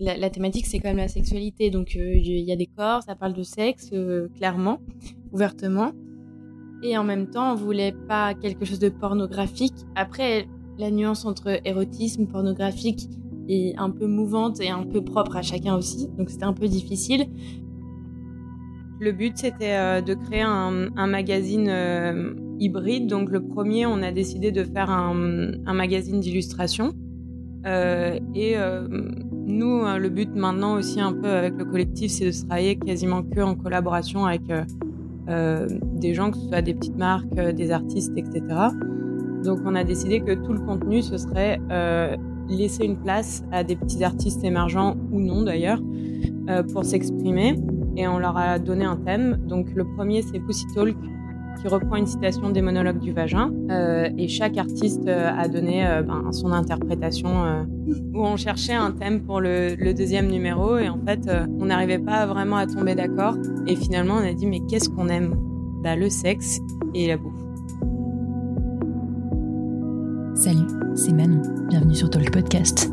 la, thématique, c'est quand même la sexualité. Donc, il y a des corps, ça parle de sexe, clairement, ouvertement. Et en même temps, on voulait pas quelque chose de pornographique. Après, la nuance entre érotisme, pornographique est un peu mouvante et un peu propre à chacun aussi. Donc, c'était un peu difficile. Le but, c'était euh, de créer un, magazine euh, hybride. Donc, le premier, on a décidé de faire un, magazine d'illustration. Euh, et nous, le but maintenant aussi un peu avec le collectif, c'est de travailler quasiment que en collaboration avec des gens, que ce soit des petites marques, des artistes, etc. Donc, on a décidé que tout le contenu, ce serait laisser une place à des petits artistes émergents ou non d'ailleurs pour s'exprimer et on leur a donné un thème. Donc le premier c'est Pussy Talk qui reprend une citation des monologues du vagin euh, et chaque artiste euh, a donné euh, ben, son interprétation où on cherchait un thème pour le, le deuxième numéro et en fait on n'arrivait pas vraiment à tomber d'accord et finalement on a dit mais qu'est-ce qu'on aime? Bah, le sexe et la bouffe. Salut, c'est Manon, bienvenue sur Talk Podcast.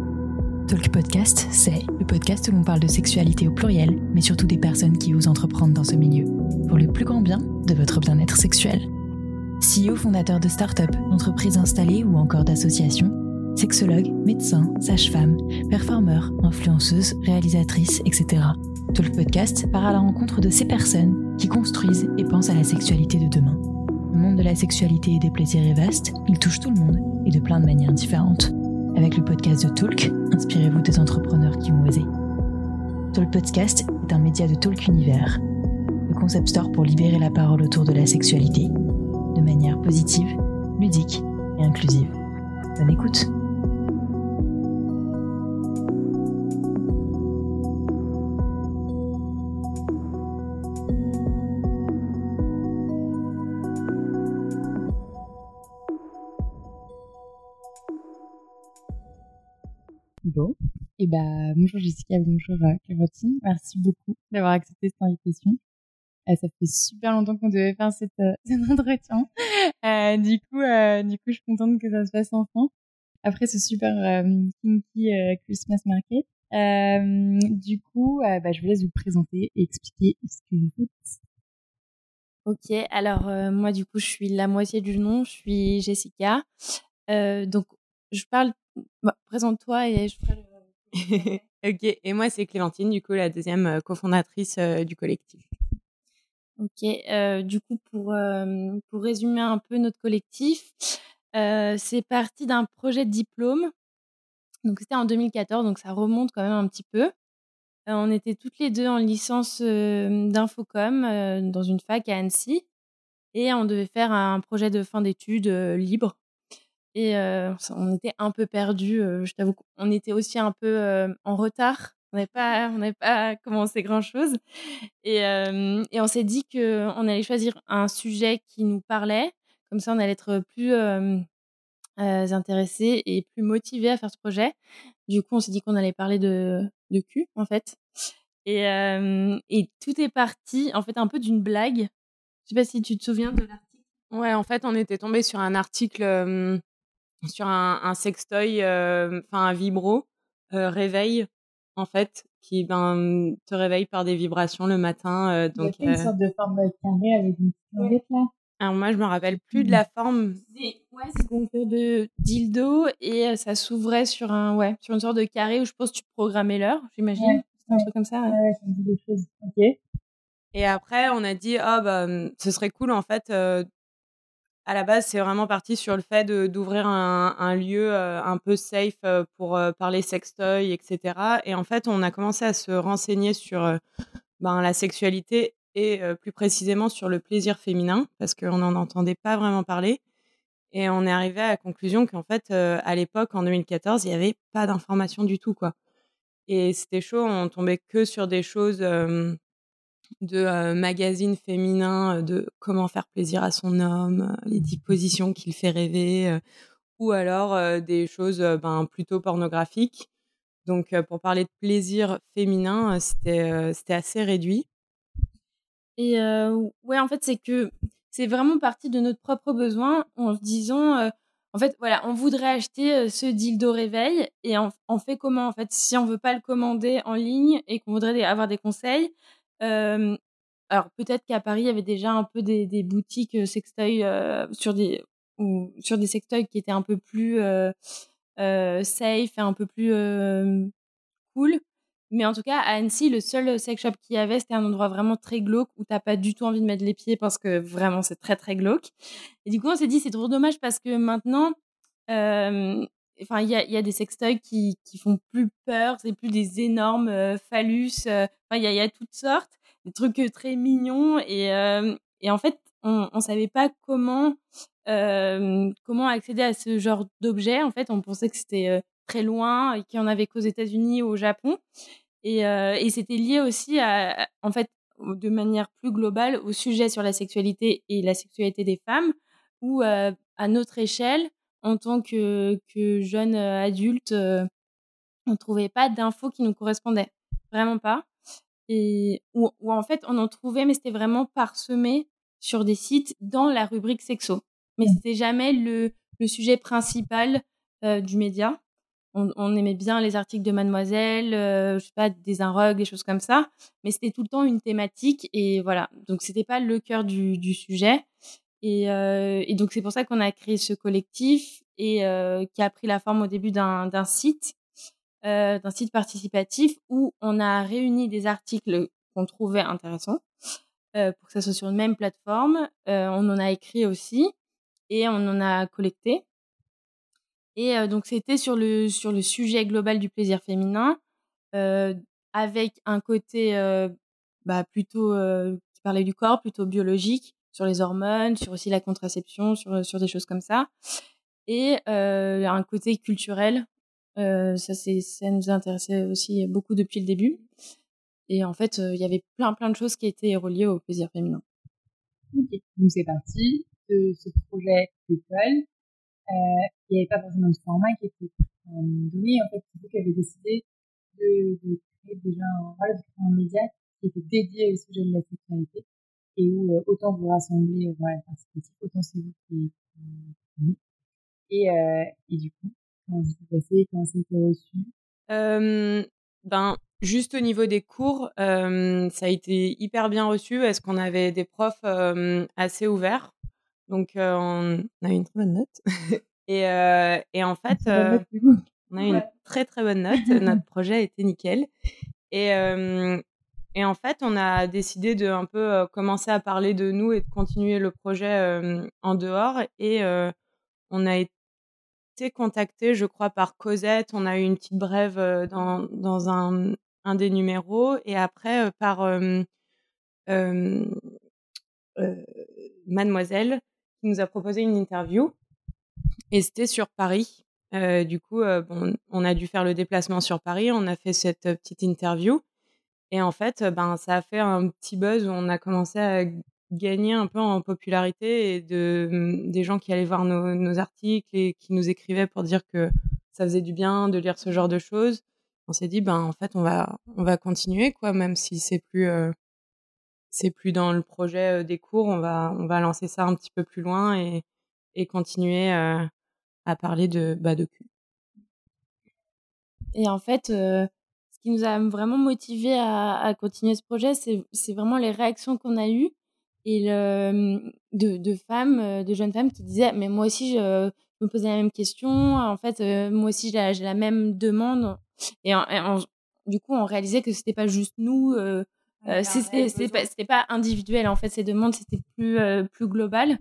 Talk Podcast, c'est le podcast où l'on parle de sexualité au pluriel, mais surtout des personnes qui osent entreprendre dans ce milieu, pour le plus grand bien de votre bien-être sexuel. CEO fondateur de start-up, d'entreprises installées ou encore d'associations, sexologue, médecin, sage-femme, performeur, influenceuse, réalisatrice, etc. Talk Podcast part à la rencontre de ces personnes qui construisent et pensent à la sexualité de demain. Le monde de la sexualité et des plaisirs est vaste, il touche tout le monde et de plein de manières différentes. Avec le podcast de Talk, inspirez-vous des entrepreneurs qui ont osé. Talk Podcast est un média de Talk Univers, le concept store pour libérer la parole autour de la sexualité, de manière positive, ludique et inclusive. Bonne écoute! Bonjour Jessica, bonjour euh, Clémentine. Merci beaucoup d'avoir accepté cette invitation. Euh, ça fait super longtemps qu'on devait faire euh, cet entretien. Du coup, du coup, je suis contente que ça se passe enfin. Après ce super kinky Christmas market. du coup, bah, je vous laisse vous présenter et expliquer ce que vous faites. Ok, alors moi du coup je suis la moitié du nom, je suis Jessica. donc je parle, bah, présente-toi et je ferai le ok, et moi c'est Clémentine, du coup la deuxième euh, cofondatrice euh, du collectif. Ok, euh, du coup pour, pour résumer un peu notre collectif, c'est parti d'un projet de diplôme. Donc c'était en 2014, donc ça remonte quand même un petit peu. on était toutes les deux en licence d'infocom dans une fac à Annecy et on devait faire un projet de fin d'études libre et on était un peu perdus. je t'avoue qu'on était aussi un peu en retard. On n'avait pas, on pas commencé grand chose. Et, et on s'est dit qu'on allait choisir un sujet qui nous parlait. Comme ça, on allait être plus intéressés et plus motivés à faire ce projet. Du coup, on s'est dit qu'on allait parler de, de cul, en fait. Et, et tout est parti, en fait, un peu d'une blague. Je sais pas si tu te souviens de l'article. Ouais, en fait, on était tombé sur un article sur un, un sextoy, euh, enfin un vibro, euh, réveil, en fait, qui ben, te réveille par des vibrations le matin. Euh, donc, Il y a une sorte de forme carrée avec une petite là? Alors moi, je me rappelle plus de mmh. la forme. Ouais, c'est une sorte de dildo et ça s'ouvrait sur un, ouais, sur une sorte de carré où je pense que tu programmais l'heure, j'imagine. Ouais, un truc comme ça. Ouais, ça me dit des choses. Ok. Et après, on a dit, ah bah, ce serait cool en fait à la base, c'est vraiment parti sur le fait d'ouvrir un, lieu euh, un peu safe euh, pour euh, parler sextoy, etc. Et en fait, on a commencé à se renseigner sur ben, la sexualité et plus précisément sur le plaisir féminin, parce qu'on n'en entendait pas vraiment parler. Et on est arrivé à la conclusion qu'en fait, à l'époque, en 2014, il n'y avait pas d'informations du tout, quoi. Et c'était chaud, on tombait que sur des choses de magazines féminins de comment faire plaisir à son homme, les dix positions qu'il fait rêver, ou alors des choses ben, plutôt pornographiques. Donc pour parler de plaisir féminin, c'était assez réduit. Et ouais, en fait, c'est que c'est vraiment parti de notre propre besoin en se disant, en en fait, voilà, on voudrait acheter ce dildo réveil et on, fait comment en fait si on veut pas le commander en ligne et qu'on voudrait avoir des conseils. Alors peut-être qu'à Paris il y avait déjà un peu des, boutiques sextoy sur des ou sur des sextoys qui étaient un peu plus safe et un peu plus cool. Mais en tout cas, à Annecy, le seul sex shop qu'il y avait, c'était un endroit vraiment très glauque où t'as pas du tout envie de mettre les pieds parce que vraiment c'est très très glauque. Et du coup, on s'est dit c'est trop dommage parce que maintenant, enfin, il y a, des sextoys qui, qui font plus peur, c'est plus des énormes euh, phallus. Euh, il y, a, toutes sortes, des trucs très mignons et, et en fait, on, on savait pas comment comment accéder à ce genre d'objet. En fait, on pensait que c'était très loin et qu'il n'y en avait qu'aux États-Unis ou au Japon. Et, euh, et c'était lié aussi à, en fait, de manière plus globale au sujet sur la sexualité et la sexualité des femmes, où euh, à notre échelle, en tant que, que jeune euh, adulte, on ne trouvait pas d'infos qui nous correspondaient. Vraiment pas. Et, ou, en fait, on en trouvait, mais c'était vraiment parsemé sur des sites dans la rubrique sexo. Mais mmh. c'était jamais le, le sujet principal du média on, aimait bien les articles de Mademoiselle, euh, je sais pas, des Inrog, des choses comme ça, mais c'était tout le temps une thématique et voilà. Donc c'était pas le cœur du, sujet. Euh, et, donc c'est pour ça qu'on a créé ce collectif et euh, qui a pris la forme au début d'un site, d'un site participatif où on a réuni des articles qu'on trouvait intéressants pour que ça soit sur une même plateforme. on en a écrit aussi et on en a collecté. Et donc, c'était sur le, sur le sujet global du plaisir féminin, avec un côté bah, plutôt qui parlait du corps, plutôt biologique, sur les hormones, sur aussi la contraception, sur, sur des choses comme ça. Et un côté culturel. ça, ça nous intéressait aussi beaucoup depuis le début. Et en fait, il y avait plein, plein de choses qui étaient reliées au plaisir féminin. Ok, donc c'est parti de ce projet d'école euh, il n'y avait pas forcément de format qui était euh, donné. En fait, c'est vous qui avez décidé de, créer déjà un, voilà, un média qui était dédié au sujet de la sexualité et où euh, autant vous rassemblez voilà, autant c'est vous qui, qui, et, euh, et du coup, comment ça s'est passé, comment ça a été reçu? Euh, Ben, juste au niveau des cours, euh, ça a été hyper bien reçu. Est-ce qu'on avait des profs assez ouverts donc, on a eu une très bonne note. et, et en fait, on a eu une très très bonne note. Notre projet a été nickel. Et, et en fait, on a décidé de un peu commencer à parler de nous et de continuer le projet en dehors. Et on a été contacté, je crois, par Cosette. On a eu une petite brève dans, dans un, un des numéros. Et après, par euh, Mademoiselle, qui nous a proposé une interview et c'était sur Paris. Euh, du coup, euh, bon, on a dû faire le déplacement sur Paris. On a fait cette euh, petite interview et en fait, ben, ça a fait un petit buzz où on a commencé à gagner un peu en popularité et de mm, des gens qui allaient voir nos, nos articles et qui nous écrivaient pour dire que ça faisait du bien de lire ce genre de choses. On s'est dit, ben en fait, on va on va continuer quoi, même si c'est plus c'est plus dans le projet des cours, on va, on va lancer ça un petit peu plus loin et, et continuer à parler de, bah, de cul. Et en fait, ce qui nous a vraiment motivé à, à continuer ce projet, c'est vraiment les réactions qu'on a eues et le, de, de, femmes, de jeunes femmes qui disaient mais moi aussi je, me posais la même question, en fait moi aussi j'ai la, même demande. Et, du coup on réalisait que c'était pas juste nous euh, c'était pas, pas individuel. En fait ces demandes c'était plus euh, plus global.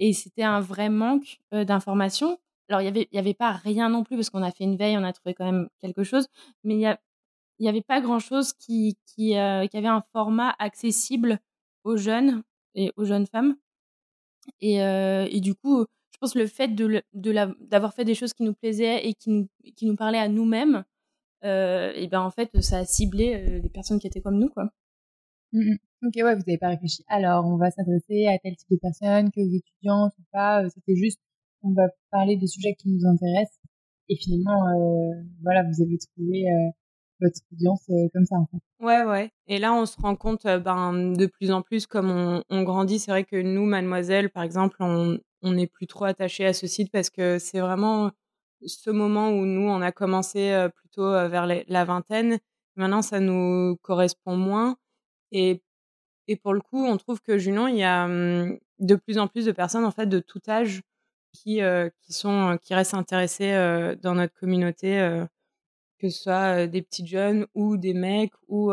Et c'était un vrai manque euh, d'informations. Alors il y avait il y avait pas rien non plus parce qu'on a fait une veille on a trouvé quand même quelque chose. Mais il y a il y avait pas grand chose qui qui, euh, qui avait un format accessible aux jeunes et aux jeunes femmes et, et du coup je pense le fait de de d'avoir fait des choses qui nous plaisaient et qui nous qui nous parlaient à nous-mêmes et ben en fait ça a ciblé les personnes qui étaient comme nous quoi Mmh ok, ouais, vous n'avez pas réfléchi. Alors, on va s'adresser à tel type de personnes, que aux étudiants, ou pas. Euh, c'était juste, on va parler des sujets qui nous intéressent. Et finalement, euh, voilà, vous avez trouvé euh, votre audience comme ça en fait. Ouais, ouais. Et là, on se rend compte, ben, de plus en plus, comme on, on grandit. C'est vrai que nous, Mademoiselle, par exemple, on n'est plus trop attaché à ce site parce que c'est vraiment ce moment où nous, on a commencé plutôt vers la vingtaine. Maintenant, ça nous correspond moins. Et, et pour le coup, on trouve que Junon, il y a mmh, de plus en plus de personnes, en fait, de tout âge qui, qui, sont, qui restent intéressées dans notre communauté que ce soit des petites jeunes ou des mecs ou,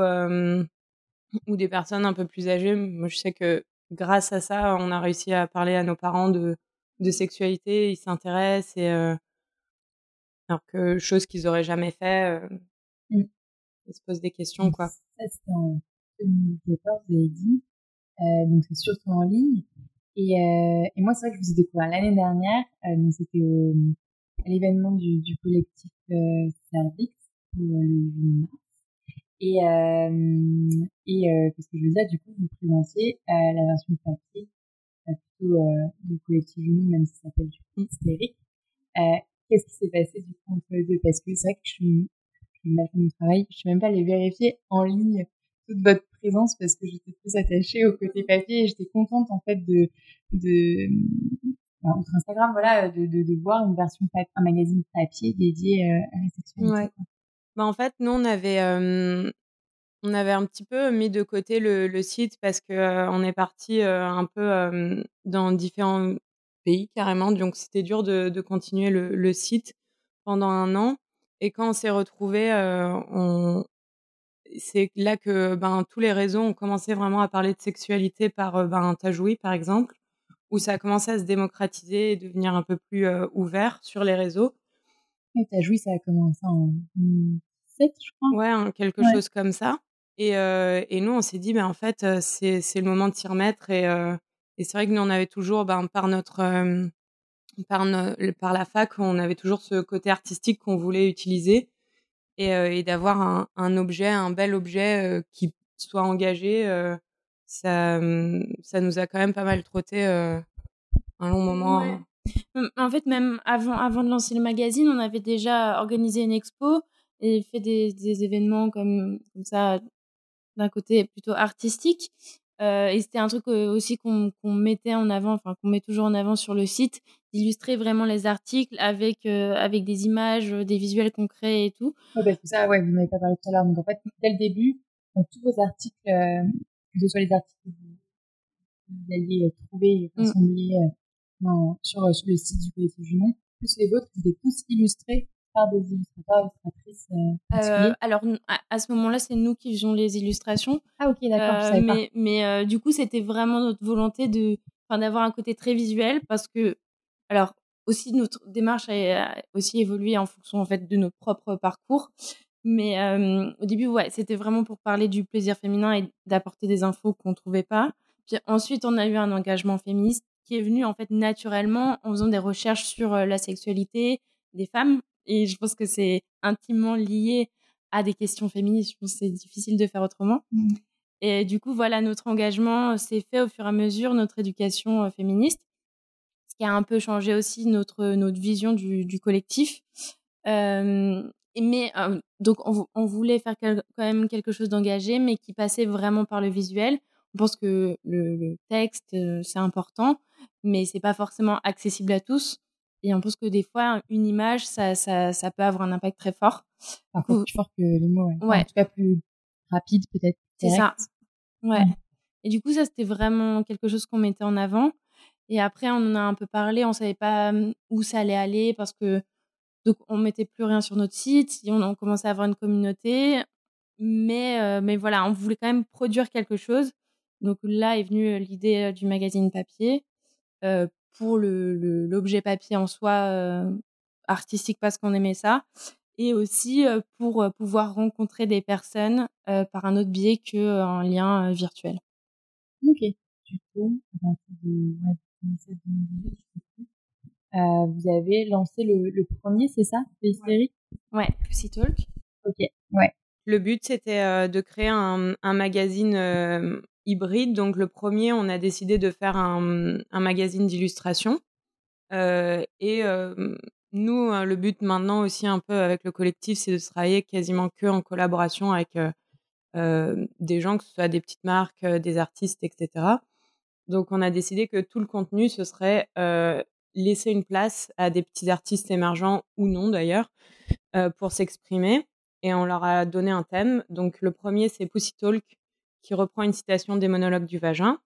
ou des personnes un peu plus âgées. Moi, je sais que grâce à ça, on a réussi à parler à nos parents de, de sexualité, ils s'intéressent et alors que chose qu'ils auraient jamais fait, mmh. ils se posent des questions quoi. Ça c'était en 2014, vous avez dit, euh, donc c'est surtout en ligne. Et, et moi c'est vrai que je vous ai découvert l'année dernière, donc c'était au à l'événement du, du collectif euh, Servix pour euh, le 8 mars. Et, euh, et qu'est-ce que je veux dire? Du coup, vous présentiez la version papier plutôt du collectif Junon, même si ça s'appelle du coup hystérique. qu'est-ce qui s'est passé du coup entre les deux? Parce que c'est vrai que je suis, mal fait mon travail. Je suis même pas allée vérifier en ligne toute votre présence parce que j'étais plus attachée au côté papier et j'étais contente en fait de de outre Instagram, voilà, de, de, de, voir une version, un magazine papier dédié euh, à la sexualité. Ouais. Bah, en fait, nous, on avait, on avait un petit peu mis de côté le, le site parce que on est parti un peu dans différents pays carrément, donc c'était dur de, de continuer le, le, site pendant un an. Et quand on s'est retrouvés, on... c'est là que ben, tous les réseaux ont commencé vraiment à parler de sexualité par ben, Tajoui, par exemple où ça a commencé à se démocratiser et devenir un peu plus ouvert sur les réseaux. Et t'as joui, ça a commencé en 2007, je crois. Ouais, quelque chose comme ça. Et, et nous, on s'est dit, ben, en fait, c'est, c'est le moment de s'y remettre. Et, et c'est vrai que nous, on avait toujours, ben, par notre, par, par la fac, on avait toujours ce côté artistique qu'on voulait utiliser et, et d'avoir un, un, objet, un bel objet qui soit engagé ça, mmh, ça nous a quand même pas mal trotté euh, un long moment. Hein. En fait, même avant, avant de lancer le magazine, on avait déjà organisé une expo et fait des, des événements comme, comme ça, d'un côté plutôt artistique. Euh, et c'était un truc euh, aussi qu'on mettait en avant, enfin qu'on met toujours en avant sur le site, d'illustrer vraiment les articles avec, avec des images, des visuels concrets et tout. Ouais, bah, ça, ouais, vous n'avez pas parlé tout à l'heure. Donc en fait, dès le début, dans tous vos articles, que ce soit les articles que vous, alliez euh, trouver et mm. rassembler euh, sur, euh, sur le site du collectif Junon, plus les vôtres, ils étaient tous illustrés par des illustrateurs, illustratrices euh, Alors, à, ce moment-là, c'est nous qui faisions les illustrations. Ah, ok, d'accord, euh, Mais, mais du coup, c'était vraiment notre volonté de, d'avoir un côté très visuel parce que, alors, aussi, notre démarche a aussi évolué en fonction, en fait, de notre propre parcours. Mais au début, ouais, c'était vraiment pour parler du plaisir féminin et d'apporter des infos qu'on ne trouvait pas. Puis ensuite, on a eu un engagement féministe qui est venu en fait naturellement en faisant des recherches sur la sexualité des femmes. Et je pense que c'est intimement lié à des questions féministes. Je pense que c'est difficile de faire autrement. Mmh. Et du coup, voilà, notre engagement s'est fait au fur et à mesure, notre éducation féministe, ce qui a un peu changé aussi notre, notre vision du, du collectif. Euh, mais donc on, voulait faire quand même quelque chose d'engagé, mais qui passait vraiment par le visuel. On pense que le, texte c'est important, mais c'est pas forcément accessible à tous. Et on pense que des fois une image ça, ça, ça peut avoir un impact très fort. Par contre, plus fort que les mots. Ouais. En tout cas plus rapide peut-être. C'est ça. Ouais. Et du coup ça c'était vraiment quelque chose qu'on mettait en avant. Et après on en a un peu parlé, on savait pas où ça allait aller parce que donc, on mettait plus rien sur notre site. On, on commençait à avoir une communauté. Mais, euh, mais voilà, on voulait quand même produire quelque chose. Donc là est venue euh, l'idée euh, du magazine papier pour l'objet le, papier en soi artistique parce qu'on aimait ça. Et aussi pour pouvoir rencontrer des personnes par un autre biais qu'un lien virtuel. Ok. Du coup, à partir de ouais, 2017 euh, vous avez lancé le, le premier, c'est ça, Ouais, Pussy Talk. Ok, ouais. Le but, c'était euh, de créer un, un magazine euh, hybride. Donc, le premier, on a décidé de faire un, un magazine d'illustration. et nous, le but maintenant aussi un peu avec le collectif, c'est de travailler quasiment que en collaboration avec des gens, que ce soit des petites marques, des artistes, etc. Donc, on a décidé que tout le contenu, ce serait laisser une place à des petits artistes émergents ou non d'ailleurs pour s'exprimer. Et on leur a donné un thème. Donc, le premier, c'est Pussy Talk, qui reprend une citation des monologues du vagin.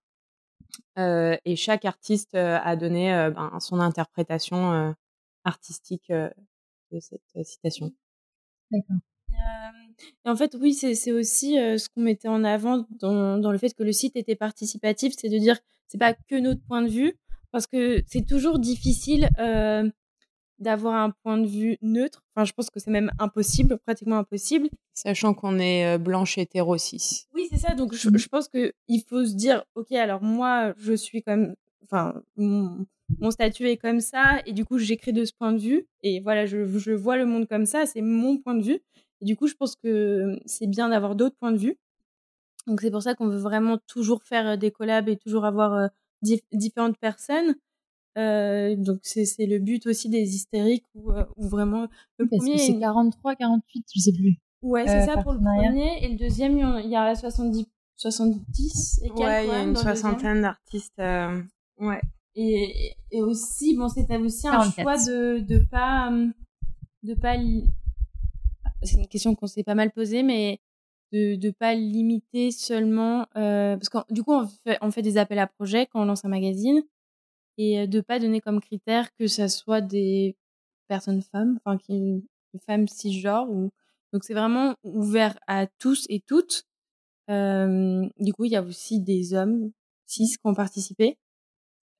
et chaque artiste a donné ben, son interprétation artistique de cette citation. D'accord. en fait, oui, c'est aussi ce qu'on mettait en avant dans, dans, le fait que le site était participatif, c'est de dire c'est pas que notre point de vue, parce que c'est toujours difficile d'avoir un point de vue neutre. Enfin, je pense que c'est même impossible, pratiquement impossible. Sachant qu'on est blanche hétéro 6. Oui, c'est ça. Donc, je, je pense qu'il faut se dire, OK, alors moi, je suis comme... Enfin, mon, statut est comme ça, et du coup, j'écris de ce point de vue. Et voilà, je, je vois le monde comme ça, c'est mon point de vue. Et du coup, je pense que c'est bien d'avoir d'autres points de vue. Donc, c'est pour ça qu'on veut vraiment toujours faire des collabs et toujours avoir différentes personnes. Euh, donc c'est le but aussi des hystériques où, euh, vraiment le premier c'est 43 48 je sais plus. Ouais c'est ça pour le premier et le deuxième il y a 70 70 et ouais il y a une soixantaine d'artistes euh, ouais. Et, et aussi bon c'était aussi un choix de de pas de pas c'est une question qu'on s'est pas mal posée mais de ne pas limiter seulement euh, parce que du coup on fait, on fait des appels à projets quand on lance un magazine et de pas donner comme critère que ça soit des personnes femmes enfin qui femmes cisgenres ou donc c'est vraiment ouvert à tous et toutes. Euh, du coup il y a aussi des hommes cis qui ont participé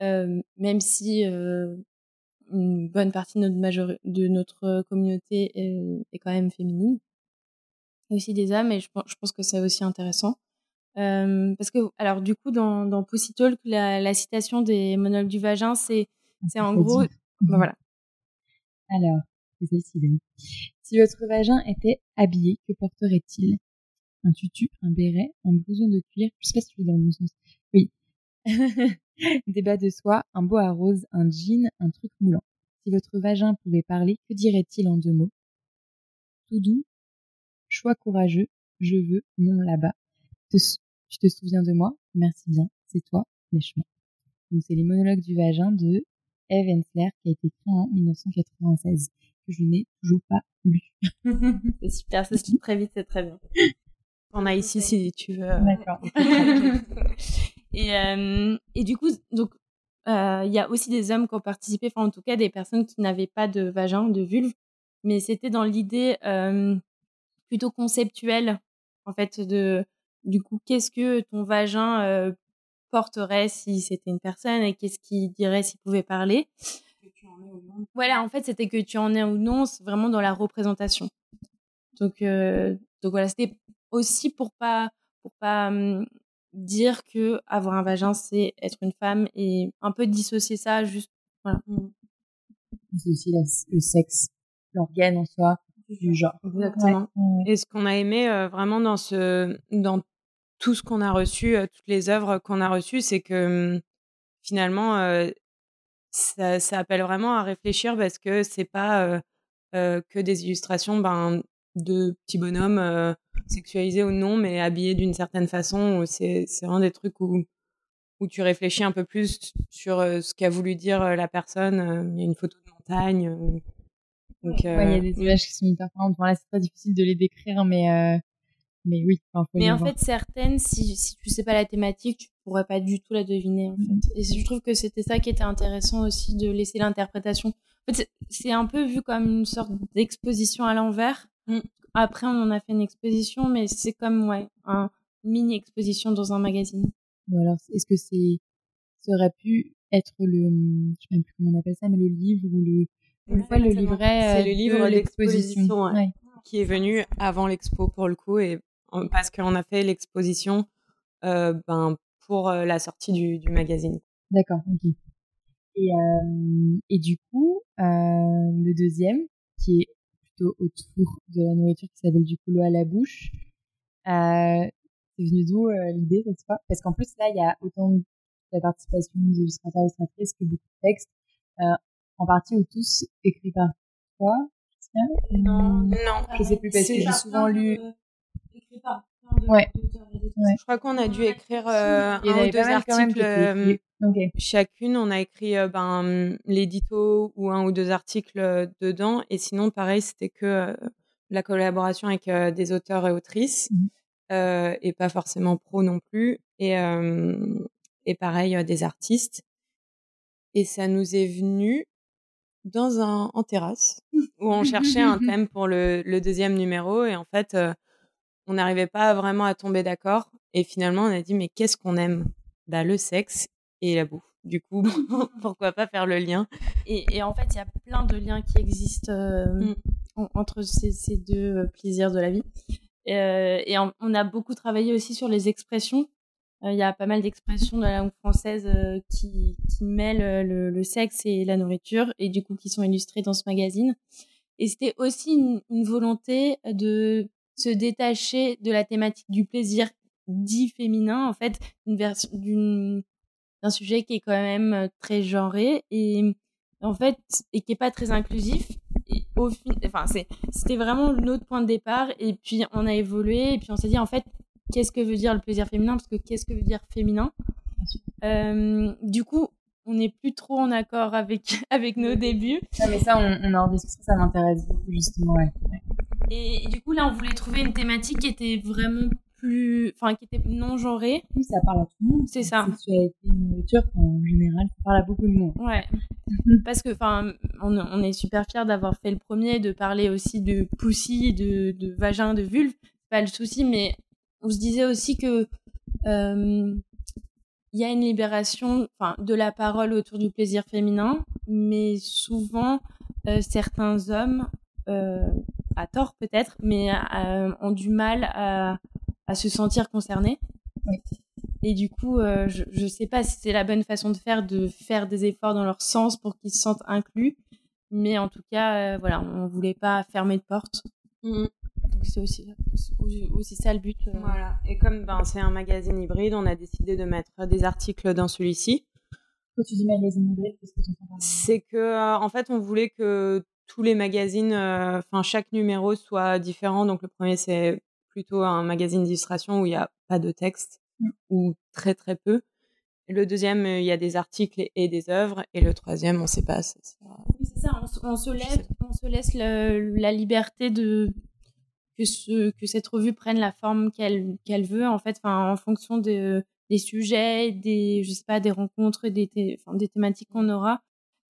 euh, même si euh, une bonne partie de notre, de notre communauté est quand même féminine aussi des hommes et je, je pense que c'est aussi intéressant. Euh, parce que, alors, du coup, dans, dans Pussy Talk, la, la citation des monologues du vagin, c'est, c'est en gros. Ben voilà. Alors, c'est celle-ci, Si votre vagin était habillé, que porterait-il? Un tutu, un béret, un blouson de cuir? Je sais pas si tu es dans le bon sens. Oui. des bas de soie, un beau à rose, un jean, un truc moulant. Si votre vagin pouvait parler, que dirait-il en deux mots? Tout doux, Choix courageux, je veux, non là-bas. Tu te souviens de moi? Merci bien, c'est toi, lèche-moi. Donc c'est les monologues du vagin de Eve Ensler qui a été écrit en 1996 que je n'ai toujours pas lu. c'est super, ça se lit très vite, c'est très bien. On a ici si tu veux. Euh, D'accord. et, euh, et du coup, donc euh, il y a aussi des hommes qui ont participé, enfin en tout cas des personnes qui n'avaient pas de vagin, de vulve, mais c'était dans l'idée plutôt conceptuel, en fait, de du coup, qu'est-ce que ton vagin porterait si c'était une personne et qu'est-ce qu'il dirait s'il pouvait parler? Voilà, en fait, c'était que tu en es ou non, c'est vraiment dans la représentation. Donc, donc voilà, c'était aussi pour pas pour pas dire que avoir un vagin c'est être une femme et un peu dissocier ça juste voilà. Dissocier le sexe, l'organe en soi du genre. Exactement. Et ce qu'on a aimé euh, vraiment dans ce, dans tout ce qu'on a reçu, euh, toutes les œuvres qu'on a reçues, c'est que hum, finalement, euh, ça, ça, appelle vraiment à réfléchir parce que c'est pas que des illustrations ben, de petits bonhommes sexualisés ou non, mais habillés d'une certaine façon. C'est vraiment des trucs où, où tu réfléchis un peu plus sur ce qu'a voulu dire la personne. Il y a une photo de montagne donc, il y a euh, des images qui sont hyper parlantes. Bon, là, c'est pas difficile de les décrire, mais, euh, mais oui. mais en fait, certaines, si, si tu sais pas la thématique, tu pourrais pas du tout la deviner, en mmh. fait. Et je trouve que c'était ça qui était intéressant aussi, de laisser l'interprétation. En fait, c'est un peu vu comme une sorte d'exposition à l'envers. Mmh. Après, on en a fait une exposition, mais c'est comme, ouais, un mini exposition dans un magazine. Ou alors, est-ce que c'est, ça aurait pu être le, je sais même plus comment on appelle ça, mais le livre ou le, le livret. C'est le euh, livre d'exposition qui est venu avant l'expo pour le coup et parce qu'on a fait l'exposition euh, ben, pour euh, la sortie du, du magazine. D'accord, ok. Et, et du coup, le deuxième, qui est plutôt autour de la nourriture, qui s'appelle du coup l'eau à la bouche, c'est venu d'où l'idée cette fois Parce qu'en plus là, il y a autant de la participation des illustrateurs et illustratrices que beaucoup de textes en partie ou tous écrits par toi Non, non. Je sais plus parce que j'ai souvent lu. Ouais. Je crois qu'on a dû écrire euh, un ou deux articles. Euh, chacune, on a écrit euh, ben, l'édito ou un ou deux articles dedans. Et sinon, pareil, c'était que la collaboration avec des auteurs et autrices. Mmh. et pas forcément pro non plus. Et, et pareil, des artistes. Et ça nous est venu dans un en terrasse où on cherchait un thème pour le, le, deuxième numéro et en fait on n'arrivait pas vraiment à tomber d'accord. Et finalement, on a dit, mais qu'est-ce qu'on aime? Bah, Le sexe et la bouffe. Du coup, pourquoi pas faire le lien? Et, en fait, il y a plein de liens qui existent euh, mm. entre ces, deux euh, plaisirs de la vie. Euh, et on, a beaucoup travaillé aussi sur les expressions. Il y a pas mal d'expressions de la langue française qui, mêlent le, sexe et la nourriture, et du coup qui sont illustrées dans ce magazine. Et c'était aussi une volonté de se détacher de la thématique du plaisir dit féminin, en fait, une d'une d'un sujet qui est quand même euh, très genré et en fait et qui est pas très inclusif et au fin, enfin c'était vraiment notre point de départ et puis on a évolué et puis on s'est dit en fait qu'est-ce que veut dire le plaisir féminin parce que qu'est-ce que veut dire féminin? Euh, du coup on n'est plus trop en accord avec avec nos débuts non, mais ça on, on en discussion ça m'intéresse beaucoup justement ouais. Et, du coup, là, on voulait trouver une thématique qui était vraiment plus. Enfin, qui était non genrée. Oui, ça parle à tout le monde. C'est ça. Sexualité, nourriture, en général, ça parle à beaucoup de monde. Ouais. Parce que, enfin, on, on, est super fiers d'avoir fait le premier, de parler aussi de poussi, de, de vagin, de vulve. Pas le souci, mais on se disait aussi que. Euh, il y a une libération enfin, de la parole autour du plaisir féminin, mais souvent, euh, certains hommes euh, à tort peut-être, mais euh, ont du mal à, se sentir concernés. Et du coup, euh, je ne sais pas si c'est la bonne façon de faire, de faire des efforts dans leur sens pour qu'ils se sentent inclus. Mais en tout cas, euh, voilà, on voulait pas fermer de porte. Mmh. Donc c'est aussi, aussi ça le but. Voilà. Et comme ben, c'est un magazine hybride, on a décidé de mettre des articles dans celui-ci. Quand tu dis magazine hybride, qu'est-ce que tu entends C'est que, en fait, on voulait que tous les magazines, euh, enfin chaque numéro soit différent. Donc le premier c'est plutôt un magazine d'illustration où il n'y a pas de texte mmh. ou très très peu. le deuxième, il y a des articles et des œuvres. Et le troisième, on ne sait pas. C'est ça, on, se laisse, on se laisse la liberté de que, ce, que cette revue prenne la forme qu'elle qu'elle veut, en fait, en fonction des sujets, des, je sais pas, des rencontres, des, des thématiques qu'on aura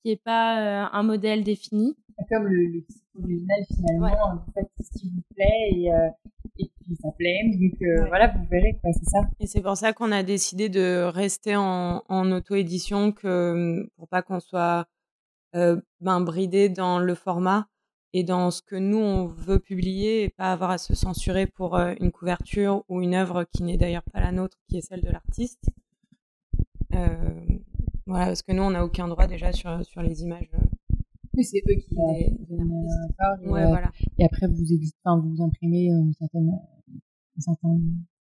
qui n'est pas euh, un modèle défini. Comme le, le original, finalement, vous faites ce qui vous plaît et, euh, et puis ça plaît. Donc euh, voilà, vous verrez, quoi, c'est ça. Et c'est pour ça qu'on a décidé de rester en, en auto-édition que, pour pas qu'on soit ben, bridé dans le format et dans ce que nous on veut publier et pas avoir à se censurer pour une couverture ou une œuvre qui n'est d'ailleurs pas la nôtre, qui est celle de l'artiste. Voilà, parce que nous, on n'a aucun droit déjà sur, sur les images. Euh, oui, c'est eux qui les et, ouais, voilà. et après, vous éditez, enfin, vous imprimez une certaine, un certain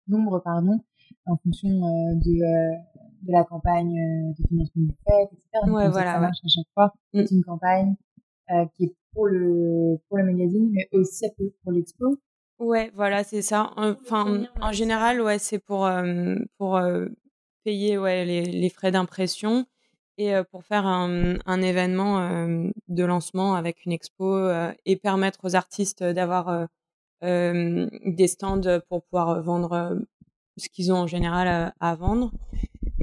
nombre, pardon, en fonction euh, de, euh, de la campagne de financement que vous faites, etc. Ouais, voilà, ça marche à chaque fois. Mm. C'est une campagne qui est pour le, pour le magazine, mais aussi un peu pour l'expo. Ouais, voilà, c'est ça. Enfin, en général, ouais, c'est pour, pour payer ouais, les, les frais d'impression et pour faire un, un événement de lancement avec une expo et permettre aux artistes d'avoir des stands pour pouvoir vendre ce qu'ils ont en général à, vendre.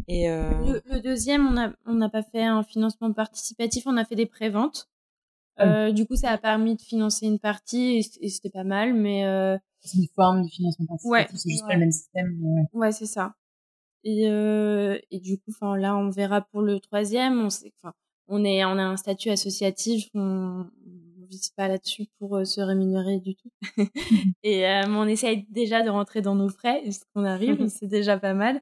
Et le, deuxième, on n'a pas fait un financement participatif, on a fait des préventes. Euh, du coup, ça a permis de financer une partie et, c'était pas mal, mais c'est une forme de financement participatif, c'est juste pas le même système. Mais ouais, ouais c'est ça. Et, euh, et du coup, enfin là, on verra pour le troisième. On sait, on est, on a un statut associatif. On, on vise pas là-dessus pour euh, se rémunérer du tout. et euh, on essaye déjà de rentrer dans nos frais, ce qu'on arrive, c'est déjà pas mal.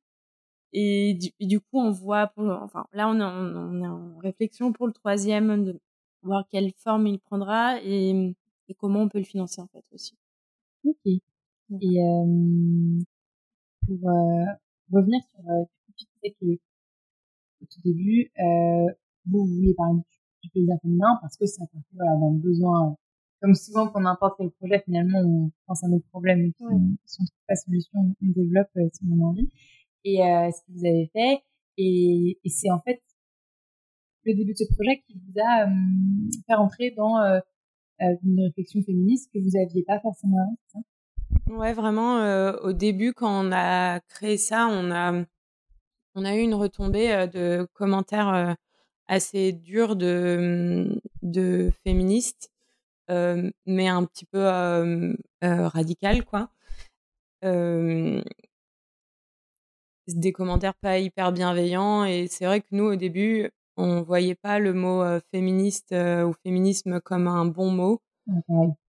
Et du, du, coup, on voit, pour, enfin là, on est, en, on est en réflexion pour le troisième, de voir quelle forme il prendra et, et comment on peut le financer en fait aussi. Ok. Et euh, pour euh, revenir sur, euh, tu disais que au tout début, euh, vous, vouliez parler du, plaisir féminin parce que ça partait voilà, d'un besoin. Comme souvent, pour n'importe quel projet, finalement, on pense à nos problèmes. Et puis, si on trouve pas solution, on développe si on a envie. Et ce que vous avez fait, et, et c'est en fait le début de ce projet qui vous a fait rentrer dans une réflexion féministe que vous aviez pas forcément avant, Ouais, vraiment, euh, au début, quand on a créé ça, on a, on a eu une retombée euh, de commentaires euh, assez durs de, de féministes, mais un petit peu radical, quoi. des commentaires pas hyper bienveillants, et c'est vrai que nous, au début, on voyait pas le mot féministe ou féminisme comme un bon mot.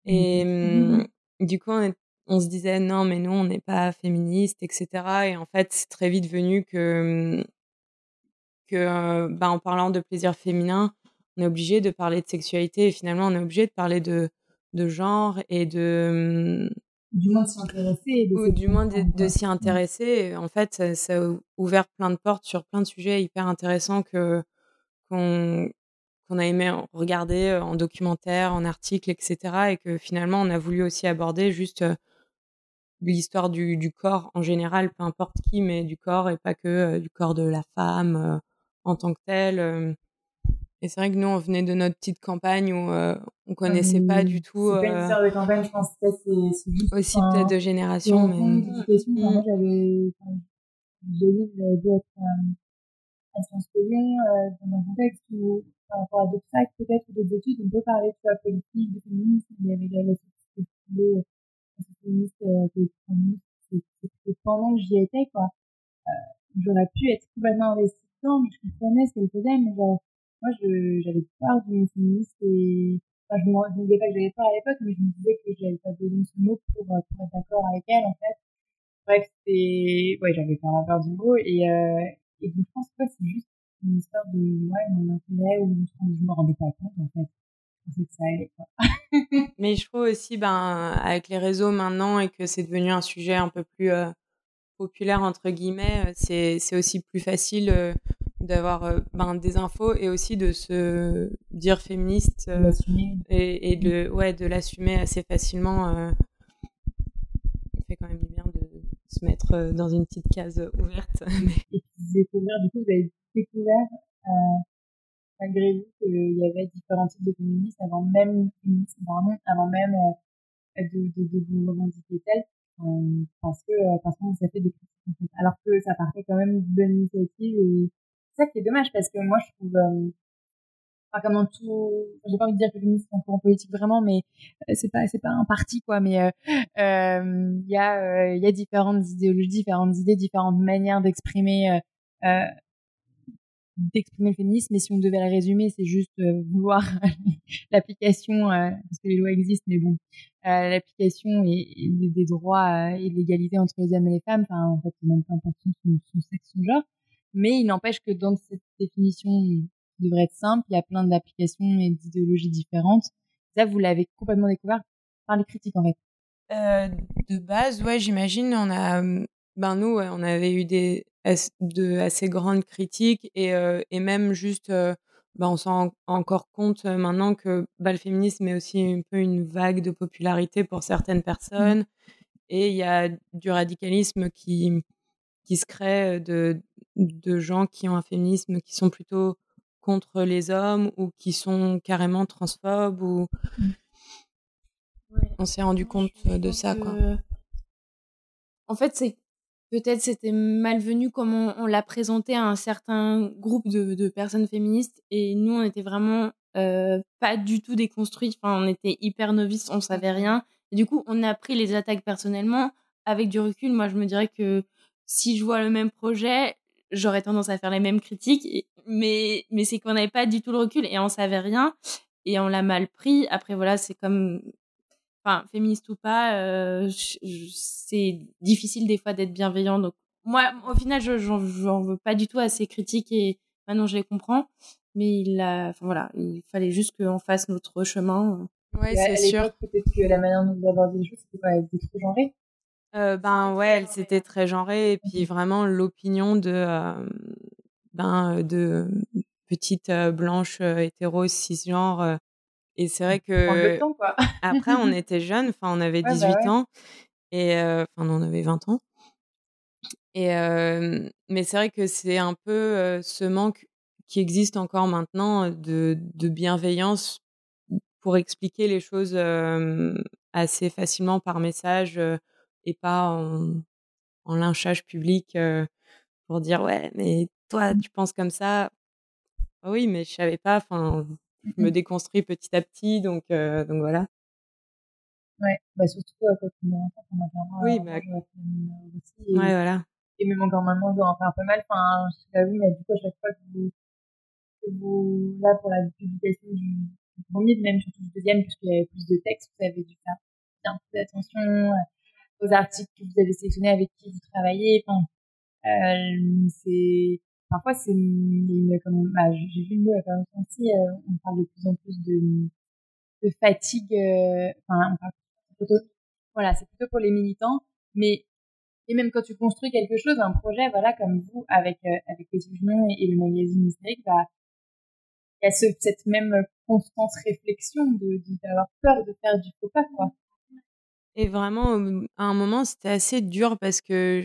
Et mmh du coup, on, est, on se disait non, mais nous, on n'est pas féministe, etc. Et en fait, c'est très vite venu que, que bah, en parlant de plaisir féminin, on est obligé de parler de sexualité et finalement, on est obligé de parler de, de genre et de. Du moins de s'y intéresser. ou du moins de, s'y intéresser. En fait, ça, a ouvert plein de portes sur plein de sujets hyper intéressants que qu'on a aimé regarder en documentaire, en article, etc. Et que finalement, on a voulu aussi aborder juste l'histoire du, du, corps en général, peu importe qui, mais du corps et pas que euh, du corps de la femme euh, en tant que telle. Euh. Et c'est vrai que nous, on venait de notre petite campagne où on connaissait pas du tout. C'est pas une histoire de campagne, je pense que c'est juste. Aussi peut-être de génération, mais. Mmh. moi j'avais. J'ai dit que j'avais beau être à Sciences Po Lyon, dans un contexte où, par rapport à d'autres facs peut-être ou d'autres études, on peut parler de la politique, de féminisme, il y avait la, la société féministe euh, c'est pendant que j'y étais, quoi. Euh, j'aurais pu être complètement investie dedans, mais je comprenais ce qu'elle faisait, mais genre, moi, j'avais peur du mot féministe et, enfin, je me, disais pas que j'avais peur à l'époque, mais je me disais que j'avais pas besoin de ce mot pour, euh, pour être d'accord avec elle, en fait. Bref, c'était, ouais, j'avais peur du mot et, euh, et donc, je pense que c'est juste une histoire de, ouais, mon intérêt où je me rendais pas compte, en fait. Je que ça allait, quoi. Mais je trouve aussi, ben, avec les réseaux maintenant et que c'est devenu un sujet un peu plus euh, populaire, entre guillemets, euh, c'est, c'est aussi plus facile euh, d'avoir ben, des infos et aussi de se dire féministe et, et, de, ouais, de l'assumer assez facilement. ça fait quand même bien de se mettre dans une petite case ouverte. Et découvrir, du coup, vous avez découvert malgré vous qu'il y avait différents types de féministes avant même féminisme avant même euh, de, de, de, vous revendiquer tel euh, parce que euh, parce que ça fait des critiques en fait. alors que ça partait quand même d'une initiative et c'est ça qui est dommage parce que moi je trouve pas comme tout j'ai pas envie de dire que les féministes sont en politique vraiment mais c'est pas c'est pas un parti quoi mais il y a il y a différentes idéologies différentes idées différentes manières d'exprimer euh, d'exprimer le féminisme, mais si on devait la résumer, c'est juste euh, vouloir l'application, euh, parce que les lois existent, mais bon, euh, l'application et, des droits et de l'égalité entre les hommes et les femmes, enfin, en fait, même pas important son, son sexe, son genre, mais il n'empêche que dans cette définition qui devrait être simple, il y a plein d'applications et d'idéologies différentes. Ça, vous l'avez complètement découvert par les critiques, en fait. de base, ouais, j'imagine, on a, ben nous, on avait eu des, de assez grandes critiques et, euh, et même juste, euh, bah, on s'en rend encore compte maintenant que bah, le féminisme est aussi un peu une vague de popularité pour certaines mmh. personnes. Et il y a du radicalisme qui, qui se crée de, de gens qui ont un féminisme qui sont plutôt contre les hommes ou qui sont carrément transphobes ou mmh. on s'est rendu compte de ça quoi. En fait, c'est peut-être c'était malvenu comme on, l'a présenté à un certain groupe de, personnes féministes et nous on était vraiment euh, pas du tout déconstruits. Enfin on était hyper novices on savait rien. Et du coup on a pris les attaques personnellement. Avec du recul moi je me dirais que si je vois le même projet j'aurais tendance à faire les mêmes critiques. Mais mais c'est qu'on n'avait pas du tout le recul et on savait rien et on l'a mal pris. Après voilà c'est comme enfin féministe ou pas, euh, c'est difficile des fois d'être bienveillant. Donc moi, au final, je j'en veux pas du tout à ces critiques et maintenant je les comprends. Mais il a, enfin voilà, il fallait juste qu'on fasse notre chemin. Ouais, c'est sûr. Peut-être que la manière dont vous abordez les choses, c'était pas trop genré. Euh, ben ouais, c'était très genré et puis vraiment l'opinion de euh, ben de petite blanche hétéro cisgenre. Et c'est vrai que temps, quoi. après, on était jeunes, enfin, on avait 18 bah ans et enfin, on avait 20 ans. Et mais c'est vrai que c'est un peu ce manque qui existe encore maintenant de, de bienveillance pour expliquer les choses assez facilement par message et pas en, en lynchage public pour dire ouais mais toi tu penses comme ça? Ah oui mais je savais pas enfin je me mmh déconstruis petit à petit donc donc voilà ouais bah surtout quand on est enfant on a oui bah, aussi et, ouais voilà et même encore maintenant je dois en faire un peu mal enfin je t'avoue mais du coup à chaque fois que vous que vous là pour la publication du, du premier même surtout du deuxième puisqu'il y avait plus de textes vous avez dû faire bien plus attention aux articles que vous avez sélectionnés avec qui vous travaillez. Enfin, euh, c'est parfois c'est une, comme bah, j'ai vu le mot pas longtemps aussi. Euh, on parle de plus en plus de, de fatigue. Euh, enfin, plutôt, voilà, c'est plutôt pour les militants, mais et même quand tu construis quelque chose, un projet, voilà, comme vous, avec euh, avec Petit et, et, le magazine historique, bah, il y a ce, cette même constante réflexion de d'avoir peur de faire du faux pas, quoi. Et vraiment, à un moment, c'était assez dur parce que,